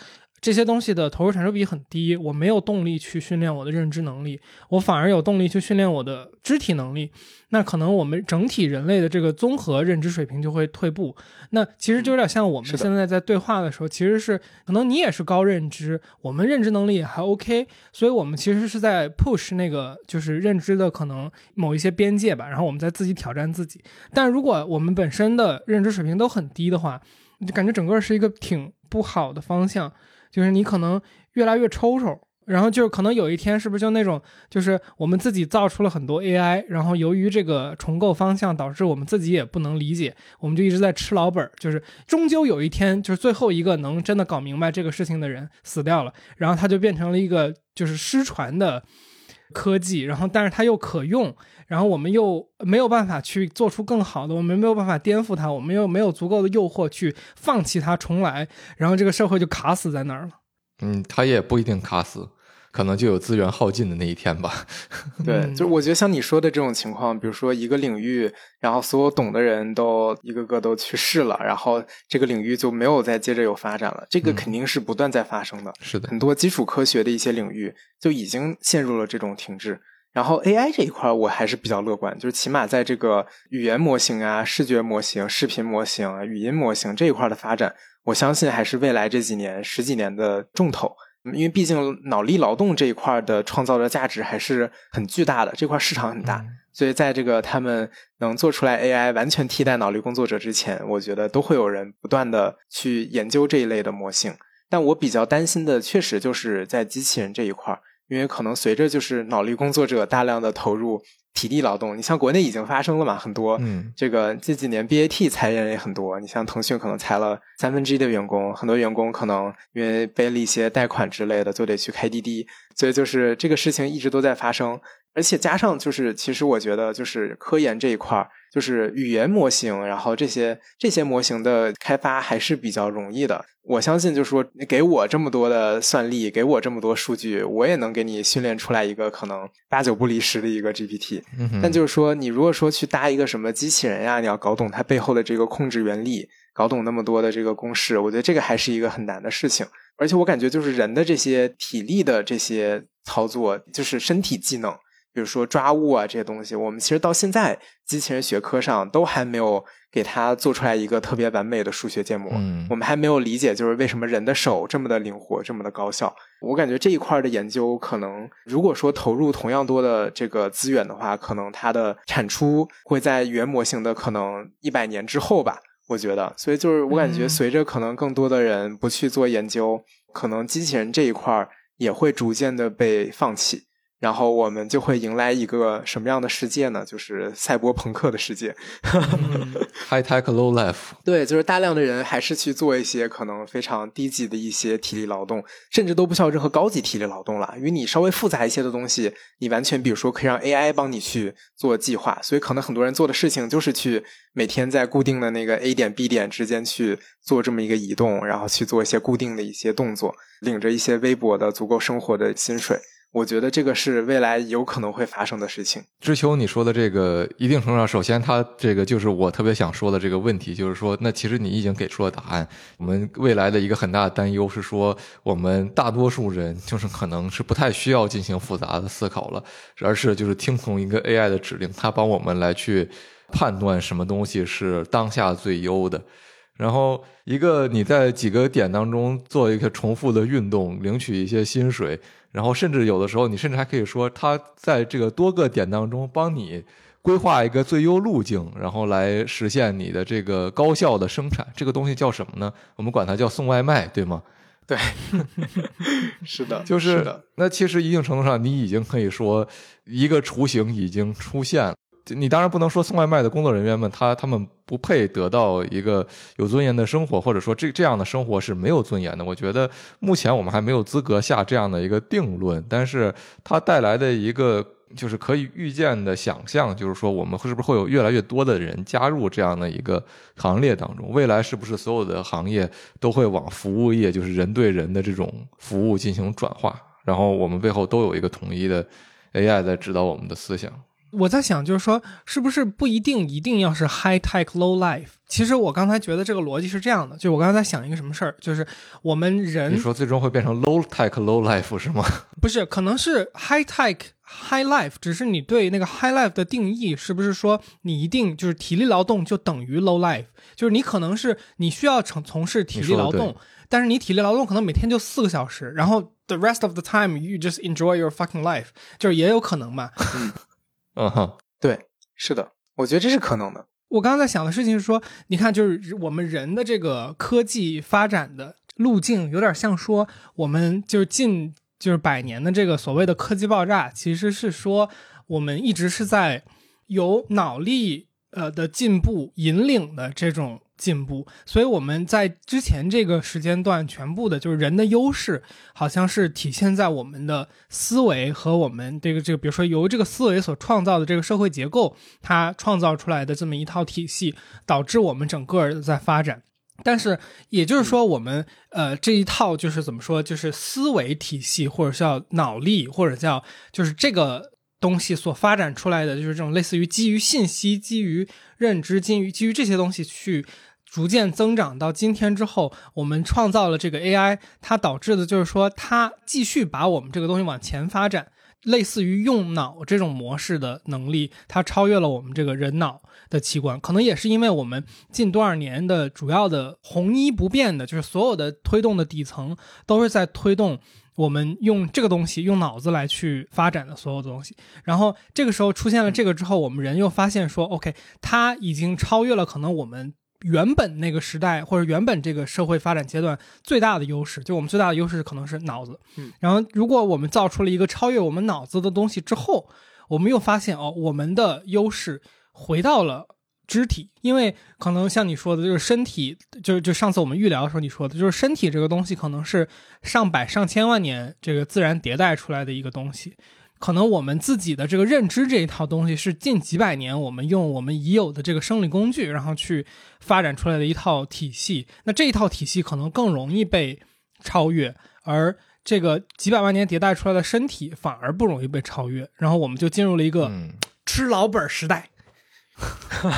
这些东西的投入产出比很低，我没有动力去训练我的认知能力，我反而有动力去训练我的肢体能力。那可能我们整体人类的这个综合认知水平就会退步。那其实就有点像我们现在在对话的时候，其实是可能你也是高认知，我们认知能力也还 OK，所以我们其实是在 push 那个就是认知的可能某一些边界吧，然后我们在自己挑战自己。但如果我们本身的认知水平都很低的话，就感觉整个是一个挺不好的方向，就是你可能越来越抽抽。然后就是可能有一天，是不是就那种，就是我们自己造出了很多 AI，然后由于这个重构方向，导致我们自己也不能理解，我们就一直在吃老本儿。就是终究有一天，就是最后一个能真的搞明白这个事情的人死掉了，然后它就变成了一个就是失传的科技，然后但是它又可用，然后我们又没有办法去做出更好的，我们没有办法颠覆它，我们又没有足够的诱惑去放弃它重来，然后这个社会就卡死在那儿了。嗯，它也不一定卡死，可能就有资源耗尽的那一天吧。对，就是我觉得像你说的这种情况，比如说一个领域，然后所有懂的人都一个个都去世了，然后这个领域就没有再接着有发展了，这个肯定是不断在发生的。是的，很多基础科学的一些领域就已经陷入了这种停滞。然后 AI 这一块我还是比较乐观，就是起码在这个语言模型啊、视觉模型、视频模型、语音模型这一块的发展。我相信还是未来这几年、十几年的重头，因为毕竟脑力劳动这一块的创造的价值还是很巨大的，这块市场很大，所以在这个他们能做出来 AI 完全替代脑力工作者之前，我觉得都会有人不断的去研究这一类的模型。但我比较担心的，确实就是在机器人这一块，因为可能随着就是脑力工作者大量的投入。体力劳动，你像国内已经发生了嘛？很多，嗯，这个这几年 BAT 裁员也很多。你像腾讯可能裁了三分之一的员工，很多员工可能因为背了一些贷款之类的，就得去开滴滴。所以就是这个事情一直都在发生，而且加上就是，其实我觉得就是科研这一块儿。就是语言模型，然后这些这些模型的开发还是比较容易的。我相信，就是说，给我这么多的算力，给我这么多数据，我也能给你训练出来一个可能八九不离十的一个 GPT。但就是说，你如果说去搭一个什么机器人呀，你要搞懂它背后的这个控制原理，搞懂那么多的这个公式，我觉得这个还是一个很难的事情。而且我感觉，就是人的这些体力的这些操作，就是身体技能。比如说抓物啊这些东西，我们其实到现在机器人学科上都还没有给它做出来一个特别完美的数学建模。嗯，我们还没有理解就是为什么人的手这么的灵活，这么的高效。我感觉这一块的研究可能，如果说投入同样多的这个资源的话，可能它的产出会在原模型的可能一百年之后吧。我觉得，所以就是我感觉随着可能更多的人不去做研究，可能机器人这一块也会逐渐的被放弃。然后我们就会迎来一个什么样的世界呢？就是赛博朋克的世界，high tech low life。对，就是大量的人还是去做一些可能非常低级的一些体力劳动，甚至都不需要任何高级体力劳动了。因为你稍微复杂一些的东西，你完全比如说可以让 AI 帮你去做计划。所以可能很多人做的事情就是去每天在固定的那个 A 点 B 点之间去做这么一个移动，然后去做一些固定的一些动作，领着一些微薄的足够生活的薪水。我觉得这个是未来有可能会发生的事情。知秋，你说的这个一定程度上，首先它这个就是我特别想说的这个问题，就是说，那其实你已经给出了答案。我们未来的一个很大的担忧是说，我们大多数人就是可能是不太需要进行复杂的思考了，而是就是听从一个 AI 的指令，它帮我们来去判断什么东西是当下最优的。然后，一个你在几个点当中做一个重复的运动，领取一些薪水。然后，甚至有的时候，你甚至还可以说，它在这个多个点当中帮你规划一个最优路径，然后来实现你的这个高效的生产。这个东西叫什么呢？我们管它叫送外卖，对吗？对，是的，就是的。那其实一定程度上，你已经可以说一个雏形已经出现了。你当然不能说送外卖的工作人员们，他他们不配得到一个有尊严的生活，或者说这这样的生活是没有尊严的。我觉得目前我们还没有资格下这样的一个定论，但是它带来的一个就是可以预见的想象，就是说我们是不是会有越来越多的人加入这样的一个行列当中？未来是不是所有的行业都会往服务业，就是人对人的这种服务进行转化？然后我们背后都有一个统一的 AI 在指导我们的思想。我在想，就是说，是不是不一定一定要是 high tech low life？其实我刚才觉得这个逻辑是这样的，就我刚才在想一个什么事儿，就是我们人你说最终会变成 low tech low life 是吗？不是，可能是 high tech high life，只是你对那个 high life 的定义是不是说你一定就是体力劳动就等于 low life？就是你可能是你需要从从事体力劳动，但是你体力劳动可能每天就四个小时，然后 the rest of the time you just enjoy your fucking life，就是也有可能嘛。嗯哼，对，是的，我觉得这是可能的。我刚刚在想的事情是说，你看，就是我们人的这个科技发展的路径，有点像说我们就是近就是百年的这个所谓的科技爆炸，其实是说我们一直是在由脑力呃的进步引领的这种。进步，所以我们在之前这个时间段，全部的就是人的优势，好像是体现在我们的思维和我们这个这个，比如说由这个思维所创造的这个社会结构，它创造出来的这么一套体系，导致我们整个在发展。但是也就是说，我们呃这一套就是怎么说，就是思维体系，或者叫脑力，或者叫就是这个东西所发展出来的，就是这种类似于基于信息、基于认知、基于基于这些东西去。逐渐增长到今天之后，我们创造了这个 AI，它导致的就是说，它继续把我们这个东西往前发展，类似于用脑这种模式的能力，它超越了我们这个人脑的器官。可能也是因为我们近多少年的主要的红衣不变的，就是所有的推动的底层都是在推动我们用这个东西，用脑子来去发展的所有的东西。然后这个时候出现了这个之后，我们人又发现说，OK，它已经超越了可能我们。原本那个时代或者原本这个社会发展阶段最大的优势，就我们最大的优势可能是脑子。嗯，然后如果我们造出了一个超越我们脑子的东西之后，我们又发现哦，我们的优势回到了肢体，因为可能像你说的，就是身体，就就上次我们预聊的时候你说的，就是身体这个东西可能是上百上千万年这个自然迭代出来的一个东西。可能我们自己的这个认知这一套东西是近几百年我们用我们已有的这个生理工具，然后去发展出来的一套体系。那这一套体系可能更容易被超越，而这个几百万年迭代出来的身体反而不容易被超越。然后我们就进入了一个吃老本时代，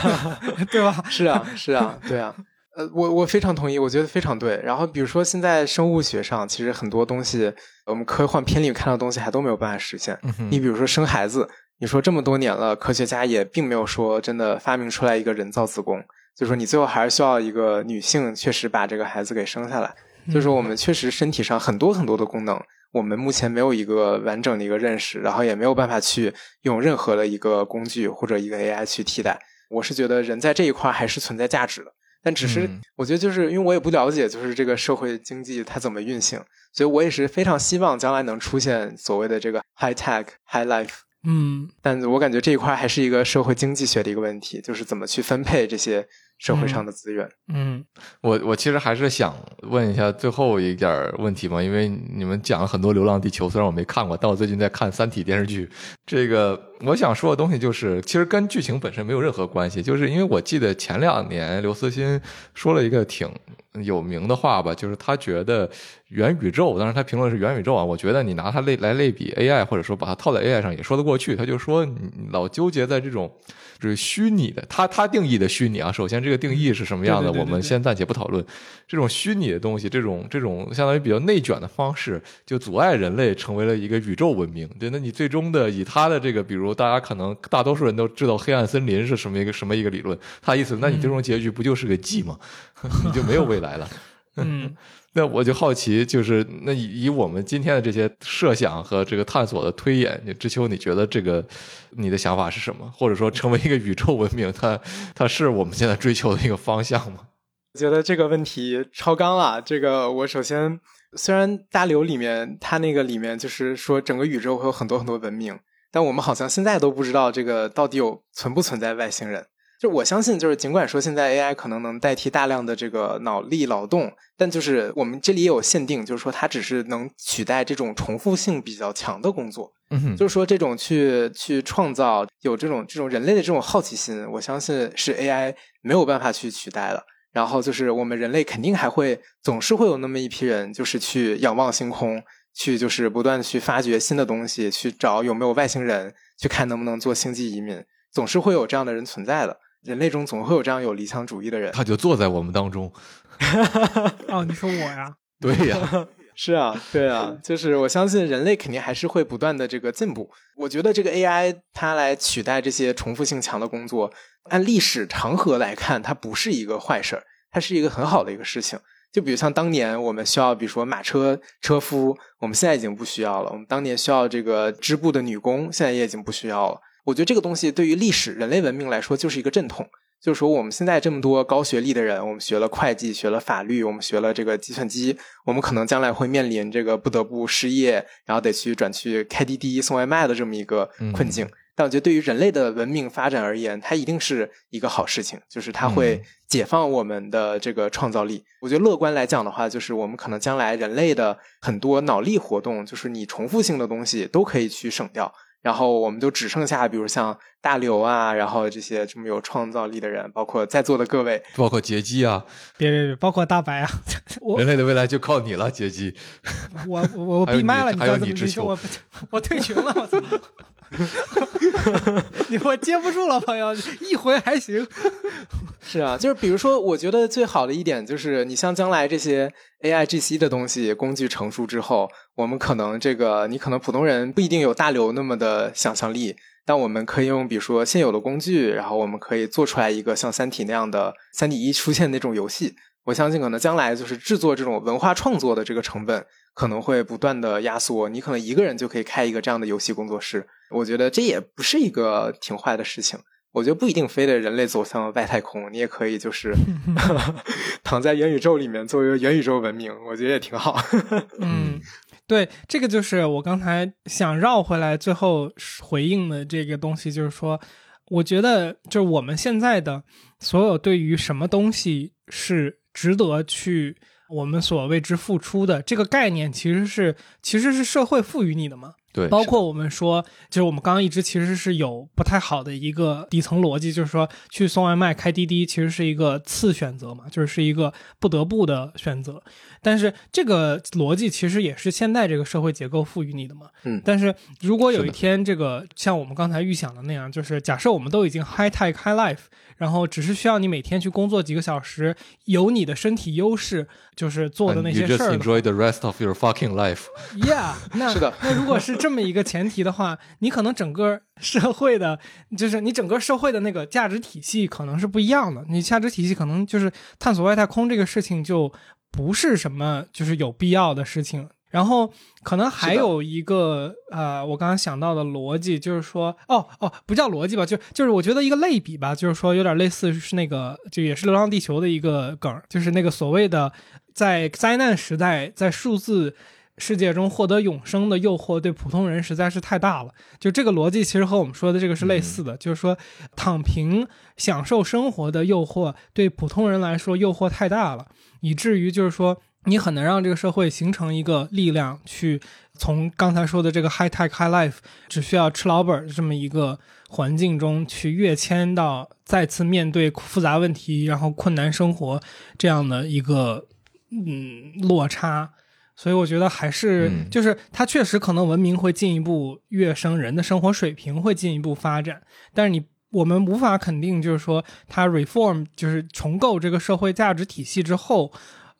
对吧？是啊，是啊，对啊。呃，我我非常同意，我觉得非常对。然后比如说现在生物学上，其实很多东西。我们科幻片里看到的东西还都没有办法实现。你比如说生孩子，你说这么多年了，科学家也并没有说真的发明出来一个人造子宫，就是说你最后还是需要一个女性确实把这个孩子给生下来。就是说我们确实身体上很多很多的功能，我们目前没有一个完整的一个认识，然后也没有办法去用任何的一个工具或者一个 AI 去替代。我是觉得人在这一块还是存在价值的。但只是，我觉得就是因为我也不了解，就是这个社会经济它怎么运行，所以我也是非常希望将来能出现所谓的这个 high tech high life。嗯，但我感觉这一块还是一个社会经济学的一个问题，就是怎么去分配这些。社会上的资源，嗯，我我其实还是想问一下最后一点问题嘛，因为你们讲了很多《流浪地球》，虽然我没看过，但我最近在看《三体》电视剧。这个我想说的东西就是，其实跟剧情本身没有任何关系，就是因为我记得前两年刘慈欣说了一个挺有名的话吧，就是他觉得元宇宙，当然他评论是元宇宙啊，我觉得你拿它类来类比 AI，或者说把它套在 AI 上也说得过去。他就说你老纠结在这种就。是虚拟的，他他定义的虚拟啊，首先这个定义是什么样的，我们先暂且不讨论。这种虚拟的东西，这种这种相当于比较内卷的方式，就阻碍人类成为了一个宇宙文明。对，那你最终的以他的这个，比如大家可能大多数人都知道黑暗森林是什么一个什么一个理论，他意思，那你最终结局不就是个 G 吗？你就没有未来了。嗯。那我就好奇，就是那以以我们今天的这些设想和这个探索的推演，知秋，你觉得这个你的想法是什么？或者说，成为一个宇宙文明，它它是我们现在追求的一个方向吗？我觉得这个问题超纲了。这个我首先，虽然大刘里面它那个里面就是说整个宇宙会有很多很多文明，但我们好像现在都不知道这个到底有存不存在外星人。就我相信，就是尽管说现在 AI 可能能代替大量的这个脑力劳动，但就是我们这里也有限定，就是说它只是能取代这种重复性比较强的工作。嗯，就是说这种去去创造有这种这种人类的这种好奇心，我相信是 AI 没有办法去取代的。然后就是我们人类肯定还会总是会有那么一批人，就是去仰望星空，去就是不断去发掘新的东西，去找有没有外星人。去看能不能做星际移民，总是会有这样的人存在的。人类中总会有这样有理想主义的人。他就坐在我们当中。哦，你说我呀？对呀，是啊，对啊，就是我相信人类肯定还是会不断的这个进步。我觉得这个 AI 它来取代这些重复性强的工作，按历史长河来看，它不是一个坏事儿，它是一个很好的一个事情。就比如像当年我们需要，比如说马车车夫，我们现在已经不需要了；我们当年需要这个织布的女工，现在也已经不需要了。我觉得这个东西对于历史人类文明来说就是一个阵痛，就是说我们现在这么多高学历的人，我们学了会计，学了法律，我们学了这个计算机，我们可能将来会面临这个不得不失业，然后得去转去开滴滴送外卖的这么一个困境。但我觉得，对于人类的文明发展而言，它一定是一个好事情，就是它会解放我们的这个创造力。我觉得乐观来讲的话，就是我们可能将来人类的很多脑力活动，就是你重复性的东西都可以去省掉，然后我们就只剩下，比如像大刘啊，然后这些这么有创造力的人，包括在座的各位，包括杰基啊，别别别，包括大白啊，人类的未来就靠你了，杰基。我我 我闭麦了，还有你之球，我我退群了，我操。你我接不住了，朋友，一回还行。是啊，就是比如说，我觉得最好的一点就是，你像将来这些 A I G C 的东西工具成熟之后，我们可能这个你可能普通人不一定有大刘那么的想象力，但我们可以用比如说现有的工具，然后我们可以做出来一个像三体那样的三体一出现那种游戏。我相信可能将来就是制作这种文化创作的这个成本可能会不断的压缩，你可能一个人就可以开一个这样的游戏工作室。我觉得这也不是一个挺坏的事情。我觉得不一定非得人类走向外太空，你也可以就是 躺在元宇宙里面做一个元宇宙文明，我觉得也挺好。嗯，对，这个就是我刚才想绕回来最后回应的这个东西，就是说，我觉得就是我们现在的所有对于什么东西是值得去我们所为之付出的这个概念，其实是其实是社会赋予你的嘛。对，包括我们说，就是我们刚刚一直其实是有不太好的一个底层逻辑，就是说去送外卖、开滴滴其实是一个次选择嘛，就是是一个不得不的选择。但是这个逻辑其实也是现在这个社会结构赋予你的嘛。嗯。但是如果有一天这个像我们刚才预想的那样，就是假设我们都已经 high tech high life。然后只是需要你每天去工作几个小时，有你的身体优势，就是做的那些事儿。You just enjoy the rest of your fucking life. Yeah，那是的。那如果是这么一个前提的话，你可能整个社会的，就是你整个社会的那个价值体系可能是不一样的。你价值体系可能就是探索外太空这个事情就不是什么就是有必要的事情。然后可能还有一个呃，我刚刚想到的逻辑就是说，哦哦，不叫逻辑吧，就就是我觉得一个类比吧，就是说有点类似是那个，就也是《流浪地球》的一个梗，就是那个所谓的在灾难时代，在数字世界中获得永生的诱惑，对普通人实在是太大了。就这个逻辑其实和我们说的这个是类似的，就是说躺平享受生活的诱惑对普通人来说诱惑太大了，以至于就是说。你很难让这个社会形成一个力量，去从刚才说的这个 high tech high life 只需要吃老本这么一个环境中去跃迁到再次面对复杂问题，然后困难生活这样的一个嗯落差。所以我觉得还是就是它确实可能文明会进一步跃升，人的生活水平会进一步发展，但是你我们无法肯定，就是说它 reform 就是重构这个社会价值体系之后。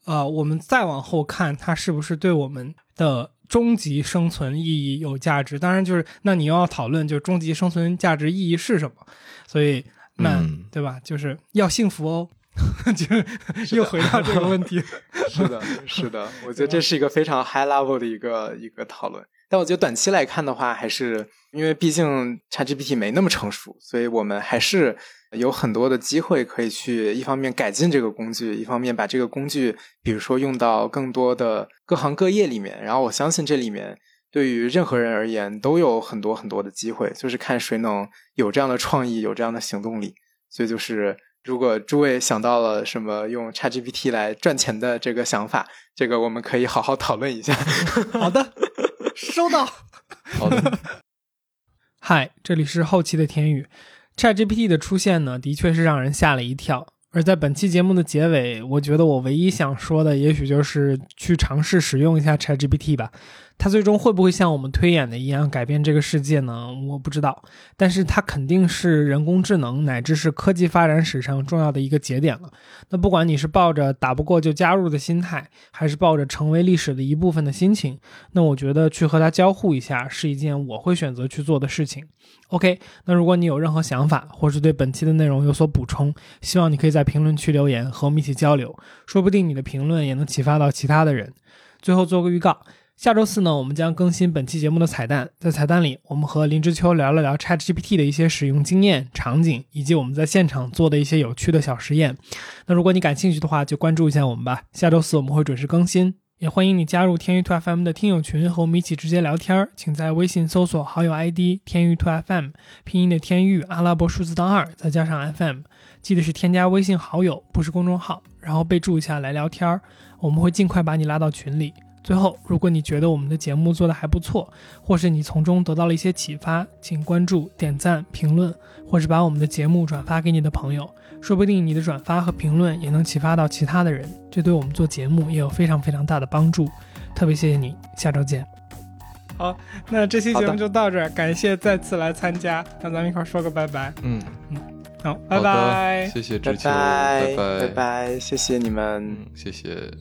呃，我们再往后看，它是不是对我们的终极生存意义有价值？当然，就是那你又要讨论，就是终极生存价值意义是什么？所以，那对吧？就是要幸福哦，就又回到这个问题。是的，是的，我觉得这是一个非常 high level 的一个一个讨论。但我觉得短期来看的话，还是因为毕竟 ChatGPT 没那么成熟，所以我们还是。有很多的机会可以去一方面改进这个工具，一方面把这个工具，比如说用到更多的各行各业里面。然后我相信这里面对于任何人而言都有很多很多的机会，就是看谁能有这样的创意，有这样的行动力。所以就是如果诸位想到了什么用 ChatGPT 来赚钱的这个想法，这个我们可以好好讨论一下。好的，收到。好的。嗨，这里是后期的天宇。ChatGPT 的出现呢，的确是让人吓了一跳。而在本期节目的结尾，我觉得我唯一想说的，也许就是去尝试使用一下 ChatGPT 吧。它最终会不会像我们推演的一样改变这个世界呢？我不知道，但是它肯定是人工智能乃至是科技发展史上重要的一个节点了。那不管你是抱着打不过就加入的心态，还是抱着成为历史的一部分的心情，那我觉得去和它交互一下是一件我会选择去做的事情。OK，那如果你有任何想法，或是对本期的内容有所补充，希望你可以在评论区留言和我们一起交流，说不定你的评论也能启发到其他的人。最后做个预告。下周四呢，我们将更新本期节目的彩蛋。在彩蛋里，我们和林之秋聊了聊 ChatGPT 的一些使用经验、场景，以及我们在现场做的一些有趣的小实验。那如果你感兴趣的话，就关注一下我们吧。下周四我们会准时更新，也欢迎你加入天域兔 FM 的听友群，和我们一起直接聊天。请在微信搜索好友 ID 天域兔 FM，拼音的天域，阿拉伯数字当二，再加上 FM，记得是添加微信好友，不是公众号，然后备注一下来聊天，我们会尽快把你拉到群里。最后，如果你觉得我们的节目做得还不错，或是你从中得到了一些启发，请关注、点赞、评论，或是把我们的节目转发给你的朋友，说不定你的转发和评论也能启发到其他的人，这对我们做节目也有非常非常大的帮助。特别谢谢你，下周见。好，那这期节目就到这儿，感谢再次来参加，那咱们一块儿说个拜拜。嗯嗯，好，拜拜，谢谢拜知秋，拜拜拜拜，谢谢你们。嗯，谢谢。